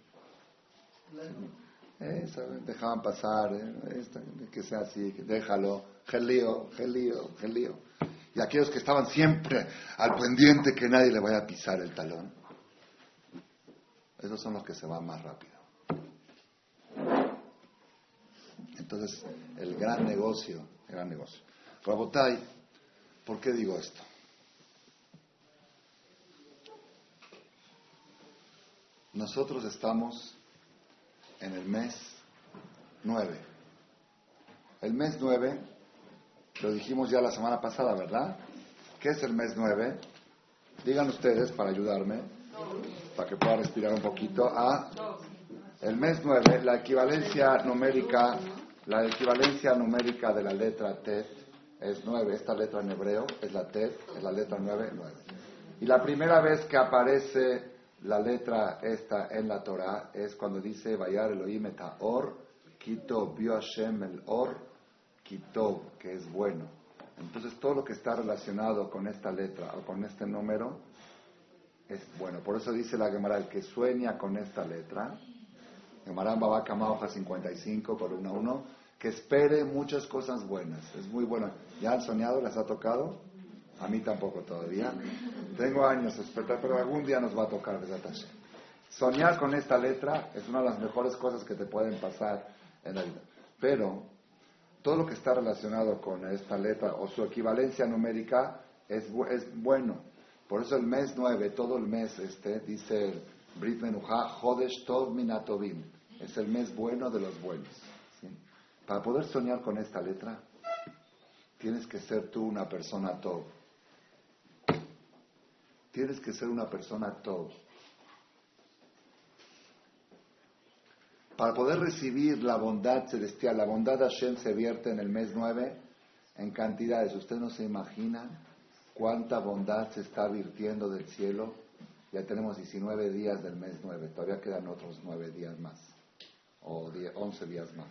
dejaban pasar, eh, que sea así, déjalo, gelío, gelío, gelío. Y aquellos que estaban siempre al pendiente que nadie le vaya a pisar el talón, esos son los que se van más rápido. Entonces, el gran negocio, el gran negocio. Rabotay, ¿por qué digo esto? Nosotros estamos en el mes 9. El mes 9, lo dijimos ya la semana pasada, ¿verdad? ¿Qué es el mes 9? Digan ustedes para ayudarme, para que pueda respirar un poquito. A el mes 9, la equivalencia numérica, la equivalencia numérica de la letra T es 9. Esta letra en hebreo es la T, es la letra 9, 9. Y la primera vez que aparece la letra esta en la Torah es cuando dice Vayar Elohim et or, quito vio Hashem el or, quito, que es bueno. Entonces todo lo que está relacionado con esta letra o con este número es bueno. Por eso dice la Gemara, el que sueña con esta letra, Gemara Babakama hoja 55 por 1 a 1, que espere muchas cosas buenas. Es muy bueno. ¿Ya han soñado? ¿Les ha tocado? A mí tampoco todavía. Tengo años esperar, pero algún día nos va a tocar, ¿verdad? Soñar con esta letra es una de las mejores cosas que te pueden pasar en la vida. Pero todo lo que está relacionado con esta letra o su equivalencia numérica es, es bueno. Por eso el mes 9, todo el mes este, dice Brit Menuha, Hodesh Tov Minatovim. Es el mes bueno de los buenos. Para poder soñar con esta letra, tienes que ser tú una persona Tov Tienes que ser una persona todo. Para poder recibir la bondad celestial, la bondad de Hashem se vierte en el mes 9 en cantidades. Usted no se imagina cuánta bondad se está virtiendo del cielo. Ya tenemos 19 días del mes 9, todavía quedan otros 9 días más, o 11 días más.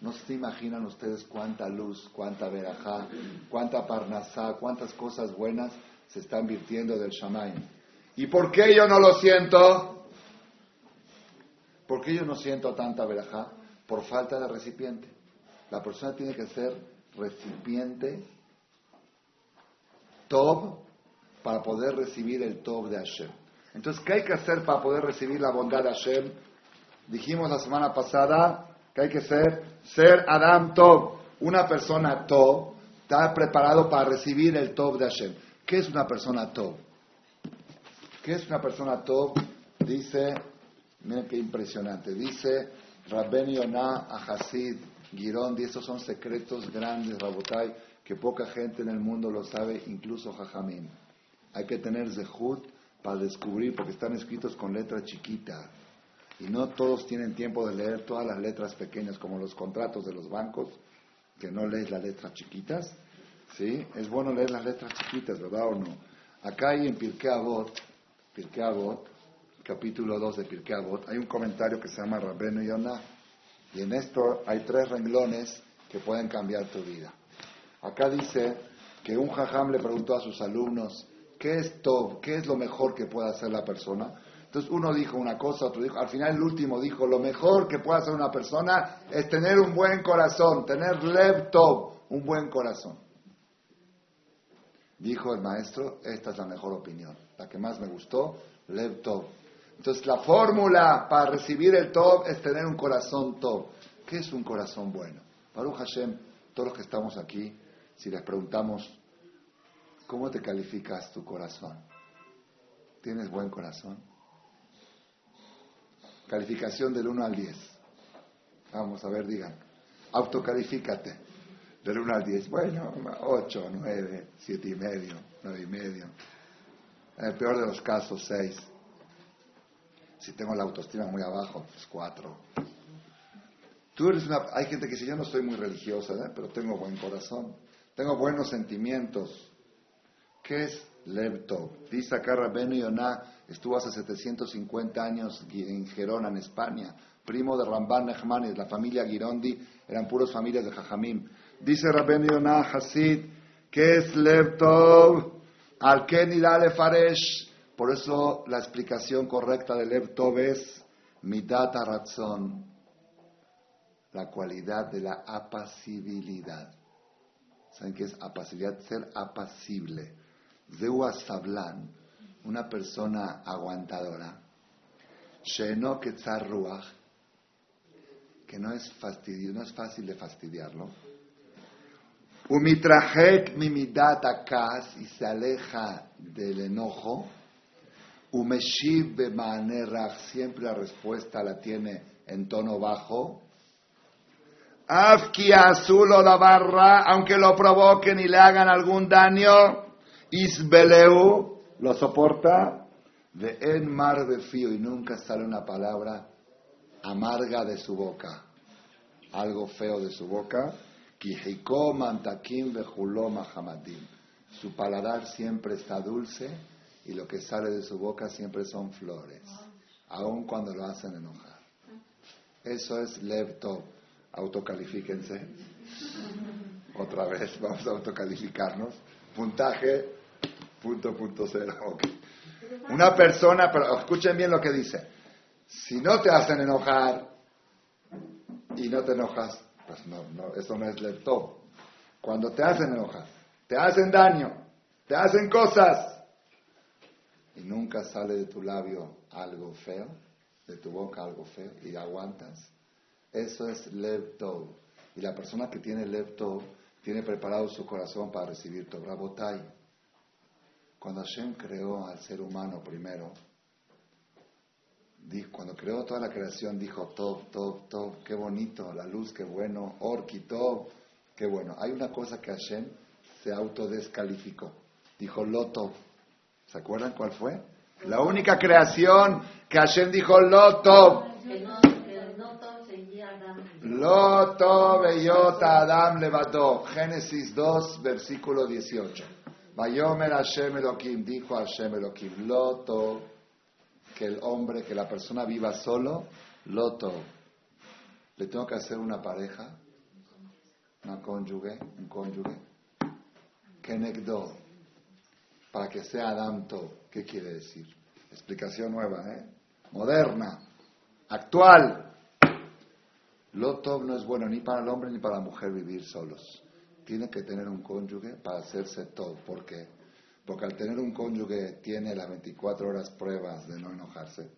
No se imaginan ustedes cuánta luz, cuánta verajá, cuánta parnasá, cuántas cosas buenas se están virtiendo del Shamayim. ¿Y por qué yo no lo siento? ¿Por qué yo no siento tanta verajá? Por falta de recipiente. La persona tiene que ser recipiente top para poder recibir el top de Hashem. Entonces, ¿qué hay que hacer para poder recibir la bondad de Hashem? Dijimos la semana pasada que hay que ser, ser Adam Top. Una persona top está preparado para recibir el top de Hashem. ¿Qué es una persona top? ¿Qué es una persona top? Dice, miren qué impresionante, dice Rabben Yonah Hasid Girón, y estos son secretos grandes, Rabotai, que poca gente en el mundo lo sabe, incluso Jajamín. Hay que tener zehut para descubrir, porque están escritos con letra chiquita. Y no todos tienen tiempo de leer todas las letras pequeñas, como los contratos de los bancos, que no lees las letras chiquitas. ¿Sí? Es bueno leer las letras chiquitas, ¿verdad o no? Acá hay en Pirkei Avot, Pirkei Avot, capítulo 2 de Pirkei Avot, hay un comentario que se llama Rabbeinu Yonah. Y en esto hay tres renglones que pueden cambiar tu vida. Acá dice que un jajam le preguntó a sus alumnos, ¿qué es top? ¿Qué es lo mejor que puede hacer la persona? Entonces uno dijo una cosa, otro dijo, al final el último dijo, lo mejor que puede hacer una persona es tener un buen corazón, tener lev top, un buen corazón. Dijo el maestro, esta es la mejor opinión, la que más me gustó, lev top. Entonces la fórmula para recibir el top es tener un corazón top. ¿Qué es un corazón bueno? Baruch Hashem, todos los que estamos aquí, si les preguntamos, ¿cómo te calificas tu corazón? ¿Tienes buen corazón? Calificación del 1 al 10. Vamos a ver, digan. Autocalifícate. Del 1 al 10. Bueno, 8, 9, 7 y medio, 9 y medio. En el peor de los casos, 6. Si tengo la autoestima muy abajo, pues 4. Tú eres una, hay gente que dice, yo no soy muy religiosa, ¿eh? pero tengo buen corazón, tengo buenos sentimientos. ¿Qué es Lepto? Dice acá Rabenu Yonah, estuvo hace 750 años en Gerona, en España, primo de Ramban Nechmanis, la familia Girondi, eran puros familias de Jajamim. Dice Rabenu Yonah Hasid, ¿qué es Lepto? Al Kenidale Faresh. Por eso la explicación correcta de Lepto es Midata Ratzon la cualidad de la apacibilidad. ¿Saben qué es apacibilidad? Ser apacible. Zeua Sablan, una persona aguantadora. Sheno Ruach, que no es, fastidio, no es fácil de fastidiarlo. Umitrahek mimidat akas, y se aleja del enojo. Umeshiv siempre la respuesta la tiene en tono bajo. Afki azul o la barra, aunque lo provoquen y le hagan algún daño, Isbeleu lo soporta, de en mar de fío y nunca sale una palabra amarga de su boca, algo feo de su boca. mantakim Su paladar siempre está dulce y lo que sale de su boca siempre son flores, aun cuando lo hacen enojar. Eso es lepto autocalifíquense. Otra vez, vamos a autocalificarnos. Puntaje, punto, punto cero. Una persona, pero escuchen bien lo que dice. Si no te hacen enojar y no te enojas, pues no, no eso no es lepto. Cuando te hacen enojar, te hacen daño, te hacen cosas y nunca sale de tu labio algo feo, de tu boca algo feo y aguantas, eso es Lev Y la persona que tiene Lev tiene preparado su corazón para recibir Tov. Rabotai. Cuando Hashem creó al ser humano primero, cuando creó toda la creación, dijo Tov, Tov, Tov, qué bonito, la luz, qué bueno, Orki, Tov, qué bueno. Hay una cosa que Hashem se autodescalificó. Dijo Loto. ¿Se acuerdan cuál fue? La única creación que Hashem dijo Loto. Loto beyota Adam levadó. Génesis 2, versículo 18. Vayomer Hashem Elohim, dijo Hashem Elohim, Loto, que el hombre, que la persona viva solo, Loto. Le tengo que hacer una pareja, una cónyuge, un cónyuge. Kenegdo, para que sea Adam ¿Qué quiere decir? Explicación nueva, ¿eh? Moderna, actual. Lotov no es bueno ni para el hombre ni para la mujer vivir solos. Tiene que tener un cónyuge para hacerse todo. ¿Por qué? Porque al tener un cónyuge tiene las 24 horas pruebas de no enojarse.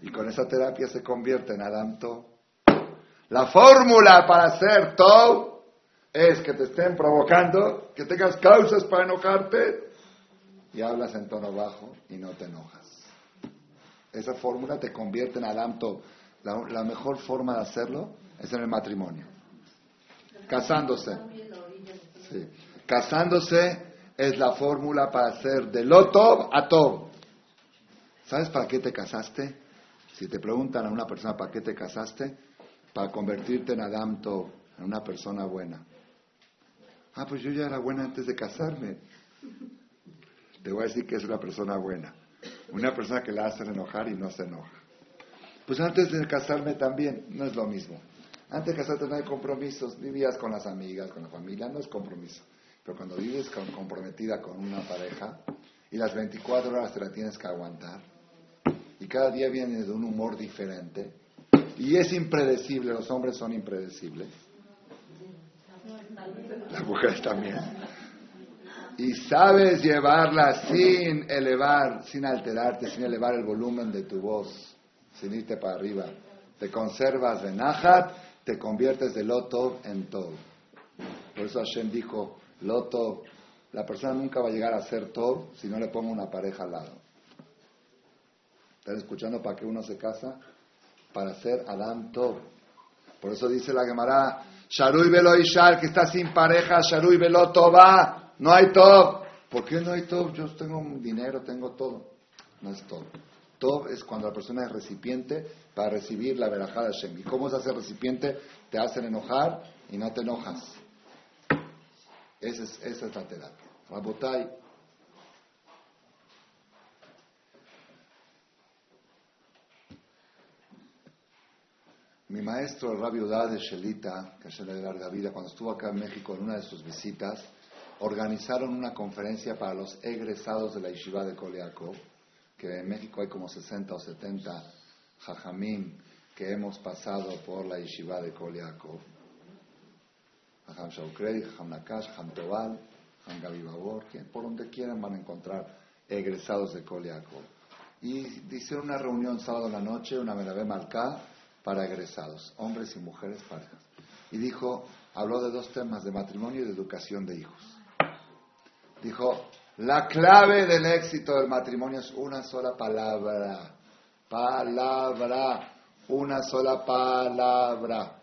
Y con esa terapia se convierte en Adam La fórmula para hacer todo es que te estén provocando, que tengas causas para enojarte y hablas en tono bajo y no te enojas. Esa fórmula te convierte en Adam la, mejor forma de hacerlo es en el matrimonio. Casándose. Casándose es la fórmula para hacer de lo top a top. ¿Sabes para qué te casaste? Si te preguntan a una persona para qué te casaste, para convertirte en Adam Tov, en una persona buena. Ah, pues yo ya era buena antes de casarme. Te voy a decir que es una persona buena. Una persona que la hace enojar y no se enoja. Pues antes de casarme también, no es lo mismo. Antes de casarte no hay compromisos, vivías con las amigas, con la familia, no es compromiso. Pero cuando vives comprometida con una pareja y las 24 horas te la tienes que aguantar y cada día viene de un humor diferente y es impredecible, los hombres son impredecibles, las mujeres también, y sabes llevarla sin elevar, sin alterarte, sin elevar el volumen de tu voz, sin irte para arriba, te conservas de Nahat, te conviertes de Loto en todo. Por eso Hashem dijo, Loto, la persona nunca va a llegar a ser todo si no le pongo una pareja al lado. ¿Están escuchando para qué uno se casa? Para ser Adam Tov. Por eso dice la Gemara, Sharui Velo Ishal, que está sin pareja, Sharui Velo va, no hay Tov. ¿Por qué no hay Tov? Yo tengo dinero, tengo todo. No es todo. Tov es cuando la persona es recipiente para recibir la verajada de Hashem. ¿Y cómo se hace recipiente? Te hacen enojar y no te enojas. Esa es, la terapia. Rabotai. Mi maestro, el rabio de Shelita, que se le larga vida, cuando estuvo acá en México en una de sus visitas, organizaron una conferencia para los egresados de la Yeshiva de Coleaco, que en México hay como 60 o 70 jajamim que hemos pasado por la Yeshiva de Coleaco Jajam Shaukrei, Jajam Nakash, Jajam Tobal, Jajam Gabi Babor, por donde quieran van a encontrar egresados de Coliaco. Y hicieron una reunión sábado en la noche, una Melavé Malcá, para egresados, hombres y mujeres parejas. Y dijo, habló de dos temas, de matrimonio y de educación de hijos. Dijo, la clave del éxito del matrimonio es una sola palabra. Palabra. Una sola palabra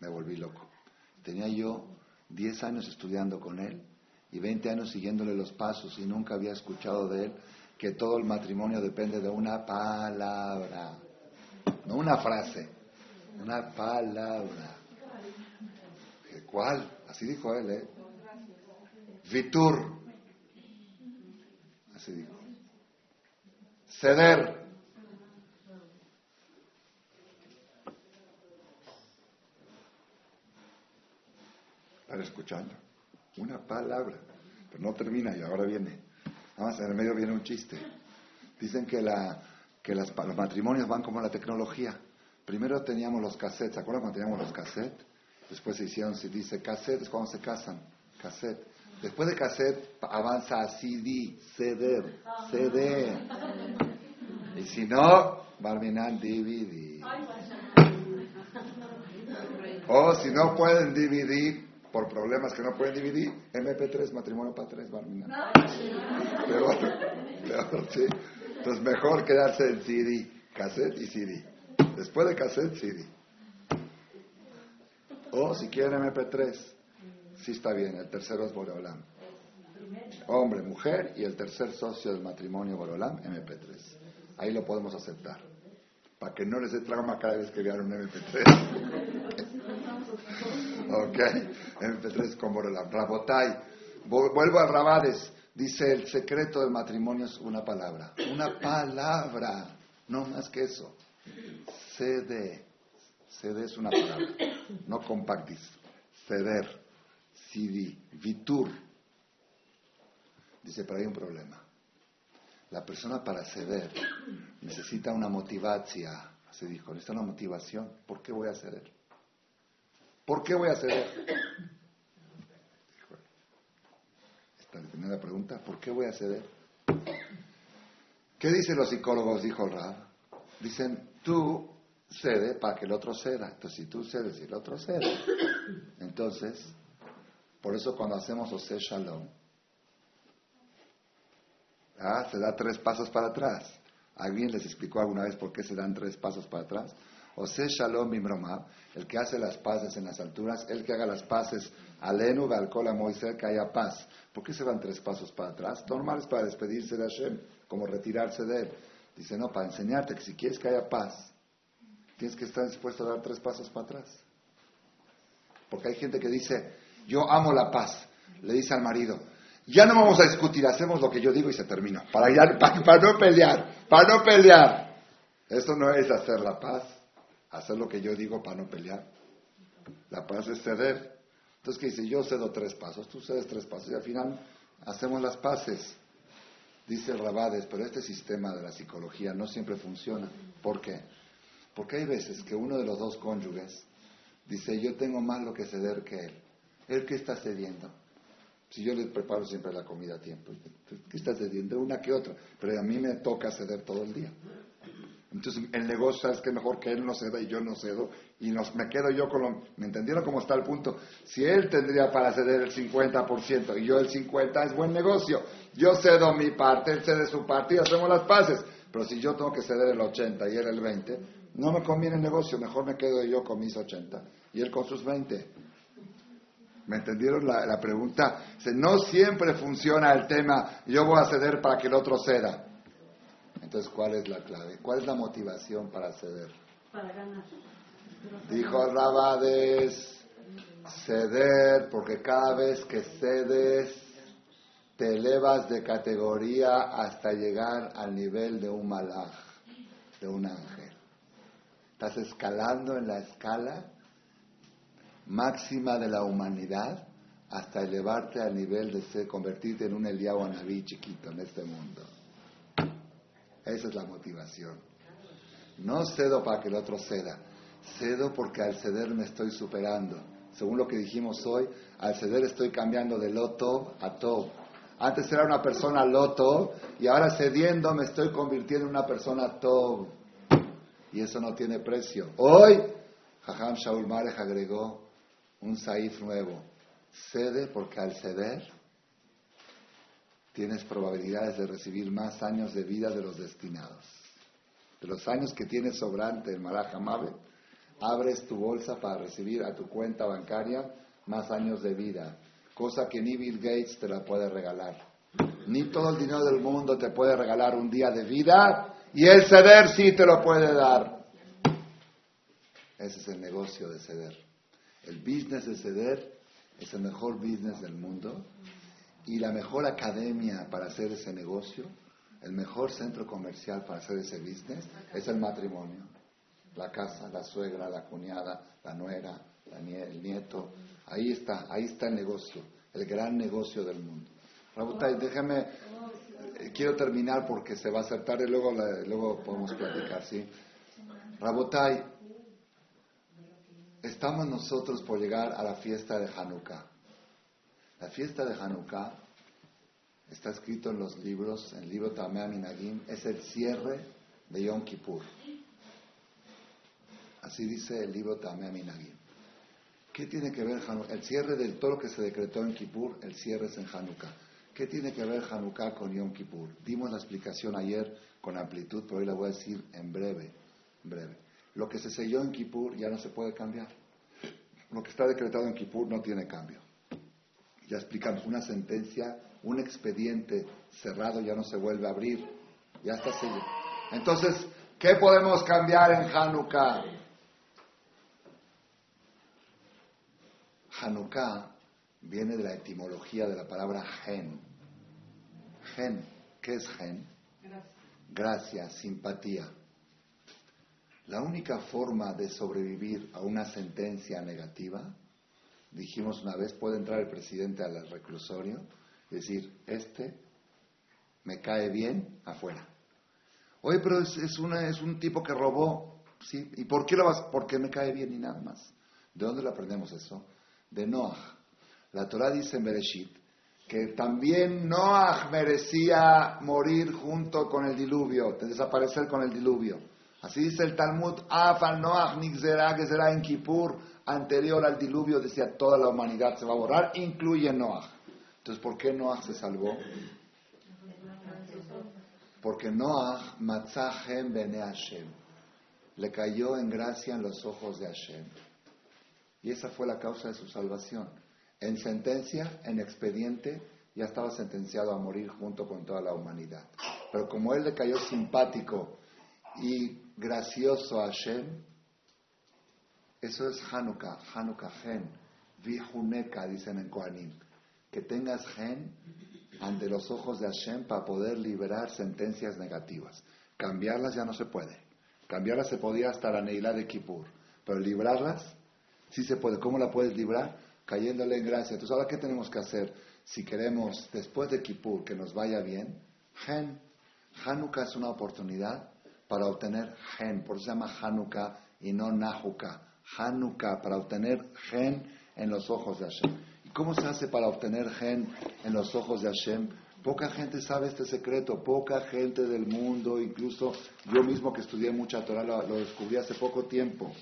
me volví loco. Tenía yo 10 años estudiando con él y 20 años siguiéndole los pasos y nunca había escuchado de él que todo el matrimonio depende de una palabra, no una frase, una palabra. ¿Cuál? Así dijo él, ¿eh? Vitur. Así dijo. Ceder. Están escuchando. Una palabra. Pero no termina y ahora viene. Nada más en el medio viene un chiste. Dicen que, la, que las, los matrimonios van como la tecnología. Primero teníamos los cassettes. ¿Se acuerdan cuando teníamos los cassettes? Después se hicieron, se dice cassette, es cuando se casan. Cassette. Después de cassette avanza a CD, CD, CD. Y si no, Barminan DVD. O si no pueden DVD, por problemas que no pueden dividir, MP3, matrimonio para tres, Barmina. Peor, peor, sí. Entonces mejor quedarse en CD, cassette y CD. Después de cassette, CD. O si quieren MP3, sí está bien, el tercero es Boreolam. Hombre, mujer y el tercer socio del matrimonio Boreolam, MP3. Ahí lo podemos aceptar. Para que no les dé trauma cada vez que vean un MP3. Ok, MP3 como la Rabotai. Vuelvo a Rabades. Dice, el secreto del matrimonio es una palabra. Una palabra. No más que eso. Cede. Cede es una palabra. No compactis. Ceder. Sidi. Vitur. Dice, pero hay un problema. La persona para ceder necesita una motivación. Se dijo, necesita una motivación. ¿Por qué voy a ceder? ¿Por qué voy a ceder? Esta primera pregunta, ¿por qué voy a ceder? ¿Qué dicen los psicólogos? Dijo Rab. Dicen, tú cede para que el otro ceda. Entonces, si tú cedes y el otro cede, entonces, por eso cuando hacemos Ose Shalom, ah, se da tres pasos para atrás. ¿Alguien les explicó alguna vez por qué se dan tres pasos para atrás? Ose Shalom Bimromab, el que hace las paces en las alturas, el que haga las paces Alenu, Alcola, Moisés, que haya paz. ¿Por qué se van tres pasos para atrás? Normal es para despedirse de Hashem, como retirarse de él. Dice, no, para enseñarte que si quieres que haya paz, tienes que estar dispuesto a dar tres pasos para atrás. Porque hay gente que dice, yo amo la paz. Le dice al marido, Ya no vamos a discutir, hacemos lo que yo digo y se termina. Para, ya, para, no pelear, para no pelear. Eso no es hacer la paz, hacer lo que yo digo para no pelear. La paz es ceder. Entonces, ¿qué dice? Yo cedo tres pasos, tú cedes tres pasos y al final hacemos las paces. Dice Rabades, pero este sistema de la psicología no siempre funciona. ¿Por qué? Porque hay veces que uno de los dos cónyuges dice, yo tengo más lo que ceder que él. ¿Él qué está cediendo? Si yo le preparo siempre la comida a tiempo, ¿qué está cediendo? Una que otra. Pero a mí me toca ceder todo el día. Entonces el negocio es que mejor que él no ceda y yo no cedo y nos, me quedo yo con lo... ¿Me entendieron cómo está el punto? Si él tendría para ceder el 50% y yo el 50% es buen negocio. Yo cedo mi parte, él cede su parte y hacemos las paces. Pero si yo tengo que ceder el 80 y él el 20, no me conviene el negocio, mejor me quedo yo con mis 80 y él con sus 20. ¿Me entendieron la, la pregunta? No siempre funciona el tema, yo voy a ceder para que el otro ceda. Entonces, ¿cuál es la clave? ¿Cuál es la motivación para ceder? Para ganar. Dijo Rabades, ceder, porque cada vez que cedes, te elevas de categoría hasta llegar al nivel de un malaj, de un ángel. Estás escalando en la escala máxima de la humanidad hasta elevarte al nivel de ser, convertirte en un Eliyahu Anabí chiquito en este mundo. Esa es la motivación. No cedo para que el otro ceda. Cedo porque al ceder me estoy superando. Según lo que dijimos hoy, al ceder estoy cambiando de loto a todo. Antes era una persona loto y ahora cediendo me estoy convirtiendo en una persona todo. Y eso no tiene precio. Hoy, Shaul Marek agregó un saif nuevo. Cede porque al ceder tienes probabilidades de recibir más años de vida de los destinados. De los años que tienes sobrante el Marajamave, abres tu bolsa para recibir a tu cuenta bancaria más años de vida, cosa que ni Bill Gates te la puede regalar. Ni todo el dinero del mundo te puede regalar un día de vida y el ceder sí te lo puede dar. Ese es el negocio de ceder. El business de ceder es el mejor business del mundo y la mejor academia para hacer ese negocio, el mejor centro comercial para hacer ese business es el matrimonio. La casa, la suegra, la cuñada, la nuera, el nieto. Ahí está, ahí está el negocio, el gran negocio del mundo. Rabotay, déjame, eh, quiero terminar porque se va a hacer tarde, luego, luego podemos platicar, ¿sí? Rabotay, estamos nosotros por llegar a la fiesta de Hanukkah. La fiesta de Hanukkah está escrito en los libros, en el libro Tamea Minagim, es el cierre de Yom Kippur. Así dice el libro Tamea Minagim. ¿Qué tiene que ver el cierre de todo que se decretó en Kippur? El cierre es en Hanukkah. ¿Qué tiene que ver Hanukkah con Yom Kippur? Dimos la explicación ayer con amplitud, pero hoy la voy a decir en breve, en breve. Lo que se selló en Kippur ya no se puede cambiar. Lo que está decretado en Kippur no tiene cambio ya explicamos, una sentencia, un expediente cerrado ya no se vuelve a abrir, ya está sellado. Entonces, ¿qué podemos cambiar en Hanukkah? Hanukkah viene de la etimología de la palabra gen. Gen, ¿qué es gen? Gracia, simpatía. La única forma de sobrevivir a una sentencia negativa dijimos una vez, puede entrar el presidente al reclusorio y decir, este me cae bien afuera. Oye, pero es, un tipo que robó. ¿Y por qué? Porque me cae bien y nada más. ¿De dónde lo aprendemos eso? De Noah. La Torah dice en Bereshit que también Noah merecía morir junto con el diluvio, desaparecer con el diluvio. Así dice el Talmud, Afal Noach Nixera, que será en Kippur, anterior al diluvio, decía toda la humanidad se va a borrar, incluye Noah. Entonces, ¿por qué Noah se salvó? Porque Noah Matzahem Bene Hashem le cayó en gracia en los ojos de Hashem. Y esa fue la causa de su salvación. En sentencia, en expediente, ya estaba sentenciado a morir junto con toda la humanidad. Pero como él le cayó simpático y gracioso a Hashem, eso es Hanukkah, Hanukkah gen. Vihuneka, dicen en Koanim. Que tengas gen ante los ojos de Hashem para poder liberar sentencias negativas. Cambiarlas ya no se puede. Cambiarlas se podía hasta la Neilá de Kippur. Pero librarlas, sí se puede. ¿Cómo la puedes librar? Cayéndole en gracia. Entonces, ¿ahora qué tenemos que hacer? Si queremos, después de Kippur, que nos vaya bien, Gen. Hanukkah es una oportunidad para obtener Gen. Por eso se llama Hanukkah y no Nahukkah. Hanukkah, para obtener Gen en los ojos de Hashem. ¿Y cómo se hace para obtener Gen en los ojos de Hashem? Poca gente sabe este secreto, poca gente del mundo, incluso yo mismo que estudié mucha Torah lo, descubrí hace poco tiempo.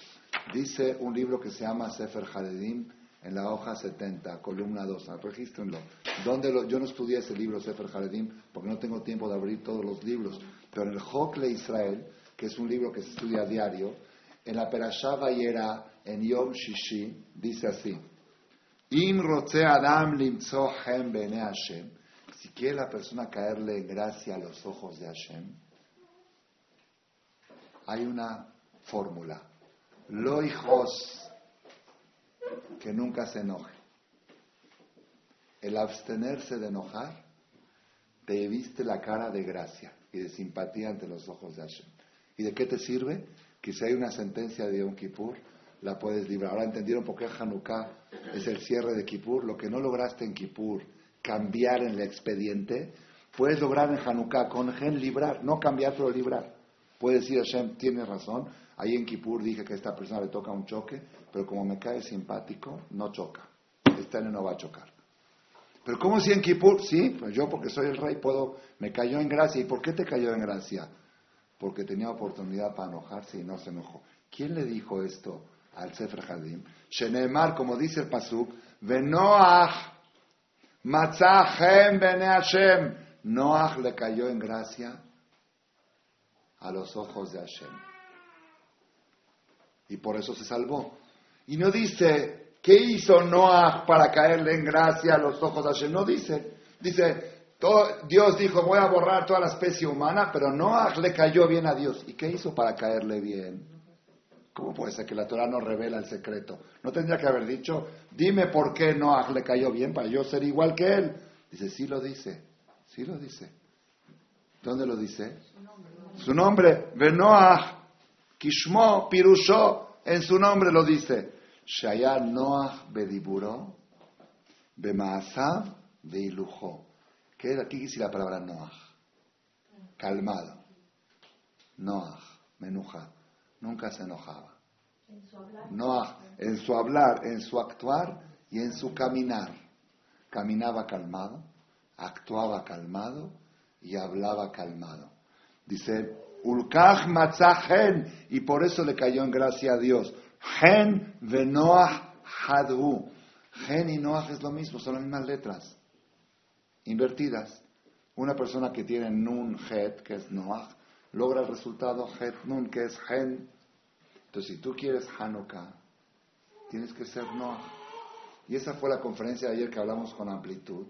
Dice un libro que se llama Sefer Haredim en la hoja 70, columna 2, regístrenlo. ¿Dónde yo no estudié ese libro Sefer Haredim porque no tengo tiempo de abrir todos los libros, pero en el Hokle Israel, que es un libro que se estudia a diario, en la Perashá Vayera, en Yom Shishi, dice así: Im Adam limtzo hem bene Hashem si quiere la persona caerle en gracia a los ojos de Hashem, hay una fórmula. Lo hijos, que nunca se enoje. El abstenerse de enojar te viste la cara de gracia y de simpatía ante los ojos de Hashem. ¿Y de qué te sirve? Que si hay una sentencia de Yom Kippur, la puedes librar. Ahora entendieron por qué Hanukkah es el cierre de Kippur. Lo que no lograste en Kippur, cambiar en el expediente, puedes lograr en Hanukkah con Gen librar, no cambiar pero librar. Puedes decir Hashem, tiene razón, ahí en Kippur dije que a esta persona le toca un choque, pero como me cae simpático, no choca. Este año no va a chocar. Pero ¿cómo si en Kippur? Sí, pues yo porque soy el rey puedo, me cayó en gracia. ¿Y por qué te cayó en gracia? Porque tenía oportunidad para enojarse y no se enojó. ¿Quién le dijo esto al Sefer Hadim? Shenemar, como dice el Pasuk, Venoach Matzahem bene Hashem. Noach le cayó en gracia a los ojos de Hashem. Y por eso se salvó. Y no dice, ¿qué hizo Noach para caerle en gracia a los ojos de Hashem? No dice. Dice, Dios dijo, voy a borrar toda la especie humana, pero Noach le cayó bien a Dios. ¿Y qué hizo para caerle bien? ¿Cómo puede ser que la Torah no revela el secreto? No tendría que haber dicho, dime por qué Noah le cayó bien para yo ser igual que él. Dice, sí lo dice, sí lo dice. ¿Dónde lo dice? Su nombre, Benoah, Kishmo, Pirusho, en su nombre lo dice. Shaya Noah Bediburo, Bemaasav Beilujo. ¿Qué es aquí dice la palabra Noah? Calmado. Noah, Menuja nunca se enojaba. No, en su hablar, en su actuar y en su caminar. Caminaba calmado, actuaba calmado y hablaba calmado. Dice, Ulkach matzahen, y por eso le cayó en gracia a Dios. Gen venoah hadu. Gen y Noah es lo mismo, son las mismas letras, invertidas. Una persona que tiene nun het, que es Noah, logra el resultado Het Nun, que es Gen. Entonces, si tú quieres Hanukkah, tienes que ser Noah. Y esa fue la conferencia de ayer que hablamos con amplitud,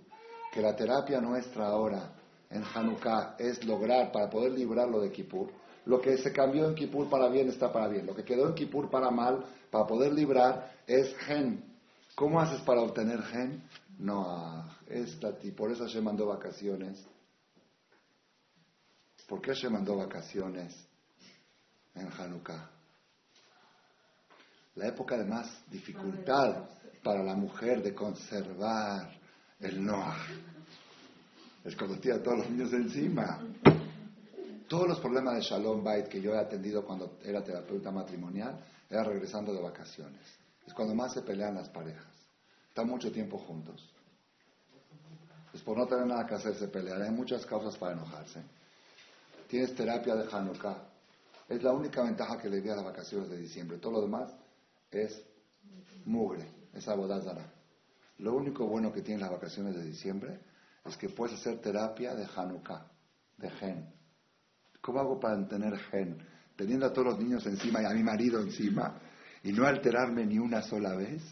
que la terapia nuestra ahora en Hanukkah es lograr, para poder librarlo de Kippur, lo que se cambió en Kippur para bien está para bien, lo que quedó en Kippur para mal, para poder librar, es Gen. ¿Cómo haces para obtener Gen? Noah. y por eso se mandó vacaciones ¿Por qué se mandó vacaciones en Hanukkah? La época de más dificultad para la mujer de conservar el Noah. Es tiene a todos los niños encima. Todos los problemas de Shalom Bait que yo he atendido cuando era terapeuta matrimonial era regresando de vacaciones. Es cuando más se pelean las parejas. Están mucho tiempo juntos. Pues por no tener nada que hacer se pelean. Hay muchas causas para enojarse tienes terapia de Hanukkah. Es la única ventaja que le di a las vacaciones de diciembre. Todo lo demás es mugre, es abodazara. Lo único bueno que tienen las vacaciones de diciembre es que puedes hacer terapia de Hanukkah, de gen. ¿Cómo hago para tener gen? Teniendo a todos los niños encima y a mi marido encima y no alterarme ni una sola vez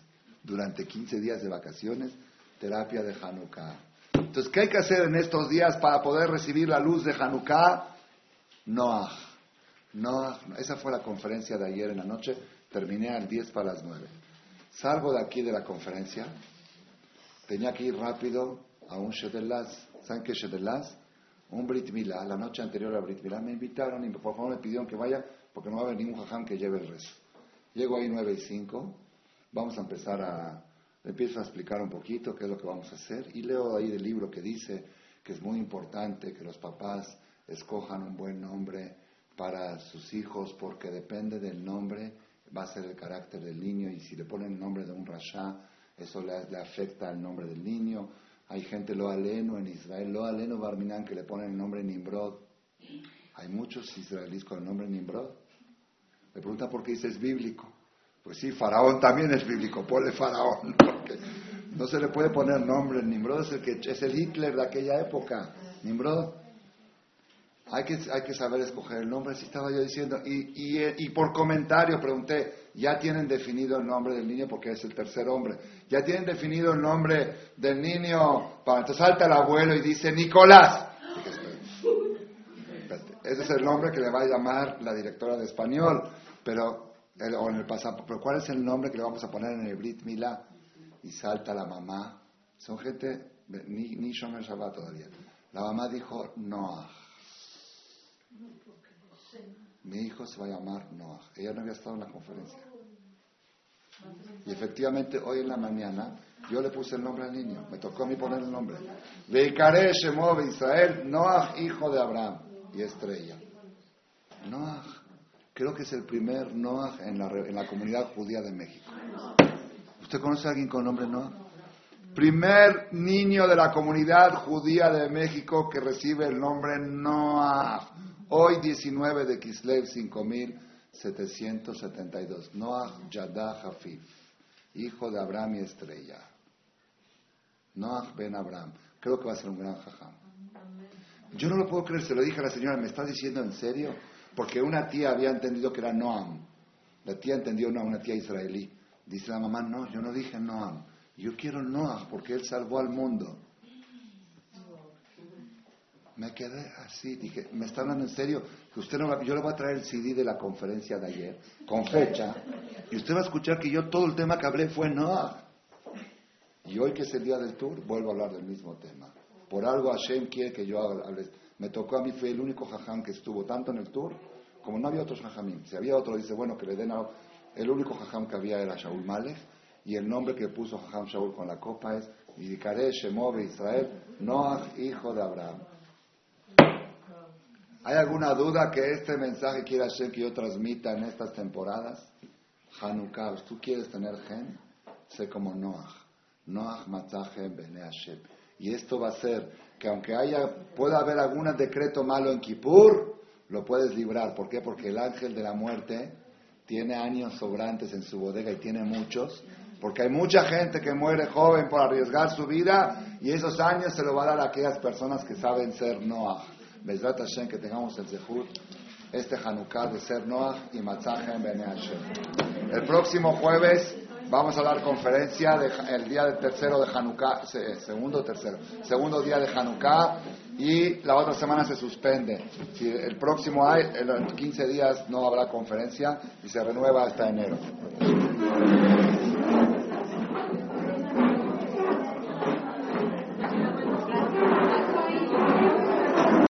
durante 15 días de vacaciones, terapia de Hanukkah. Entonces, ¿qué hay que hacer en estos días para poder recibir la luz de Hanukkah? Noah. Noah. Esa fue la conferencia de ayer en la noche. Terminé al 10 para las 9. Salgo de aquí de la conferencia. Tenía que ir rápido a un Shedelaz. ¿Saben qué es Shedelas? Un Brit Milá, la noche anterior a Brit Milá, me invitaron y por favor me pidieron que vaya porque no va a haber ningún jajam que lleve el rezo. Llego ahí 9 y 5, vamos a empezar a, empiezo a explicar un poquito qué es lo que vamos a hacer y leo ahí del libro que dice que es muy importante que los papás escojan un buen nombre para sus hijos porque depende del nombre va a ser el carácter del niño y si le ponen el nombre de un rasha, eso le, afecta al nombre del niño. Hay gente lo aleno en Israel, lo aleno Barminan que le ponen el nombre Nimrod. Hay muchos israelíes con el nombre Nimrod. Le pregunta por qué dice es bíblico. Pues sí, Faraón también es bíblico, ponle Faraón. Porque no se le puede poner nombre. Nimrod es el, que, es el Hitler de aquella época. Nimrod. Hay que, hay que saber escoger el nombre, así estaba yo diciendo. Y, y, y, por comentario pregunté, ¿ya tienen definido el nombre del niño? Porque es el tercer hombre. ¿Ya tienen definido el nombre del niño? Para, entonces salta el abuelo y dice, Nicolás. Ese es el nombre que le va a llamar la directora de español. Pero, o en el pasado, pero ¿cuál es el nombre que le vamos a poner en el Brit Milá? Y salta la mamá. Son gente, ni, ni Shomer Shabbat todavía. La mamá dijo, Noah. Mi hijo se va a llamar Noah. Ella no había estado en la conferencia. Y efectivamente, hoy en la mañana, yo le puse el nombre al niño. Me tocó a mí poner el nombre. Veikare Shemov Israel, Noah, hijo de Abraham. Y estrella. Noah. Creo que es el primer Noah en la, en la comunidad judía de México. ¿Usted conoce a alguien con nombre Noah? Primer niño de la comunidad judía de México que recibe el nombre Noah. Hoy 19 de Kislev 5772. Noah Yadah Hafif, hijo de Abraham y Estrella. Noah Ben Abraham. Creo que va a ser un gran jajam. Yo no lo puedo creer, se lo dije a la señora, ¿me está diciendo en serio? Porque una tía había entendido que era Noam. La tía entendió no, una tía israelí. Dice la mamá, no, yo no dije Noam. Yo quiero Noah porque él salvó al mundo. Me quedé así, dije, ¿me está hablando en serio? Que usted no va, yo le voy a traer el CD de la conferencia de ayer, con fecha, y usted va a escuchar que yo todo el tema que hablé fue no. Y hoy que es el día del tour, vuelvo a hablar del mismo tema. Por algo Hashem quiere que yo hable. Me tocó a mí, fue el único jajam que estuvo tanto en el tour, como no había otros jajamim. Si había otro, dice, bueno, que le den a... El único jajam que había era Shaul Malek, y el nombre que puso jajam Shaul con la copa es Yidikare Shemove Israel, Noah, hijo de Abraham. ¿Hay alguna duda que este mensaje quiera ser que yo transmita en estas temporadas? Hanukkah, ¿tú quieres tener gen? Sé como Noah. Noah Matzahem Bene Hashem. Y esto va a ser que aunque haya, pueda haber algún decreto malo en Kippur, lo puedes librar. ¿Por qué? Porque el ángel de la muerte tiene años sobrantes en su bodega y tiene muchos. Porque hay mucha gente que muere joven por arriesgar su vida y esos años se lo va a dar a aquellas personas que saben ser Noah. Hashem, que tengamos el Zehut, este Hanukkah de ser Noah y Matzahem Ben Hashem. El próximo jueves vamos a dar conferencia de, el día del tercero de Hanukkah, segundo tercero, segundo día de Hanukkah y la otra semana se suspende. Si el próximo hay, en 15 días no habrá conferencia y se renueva hasta enero.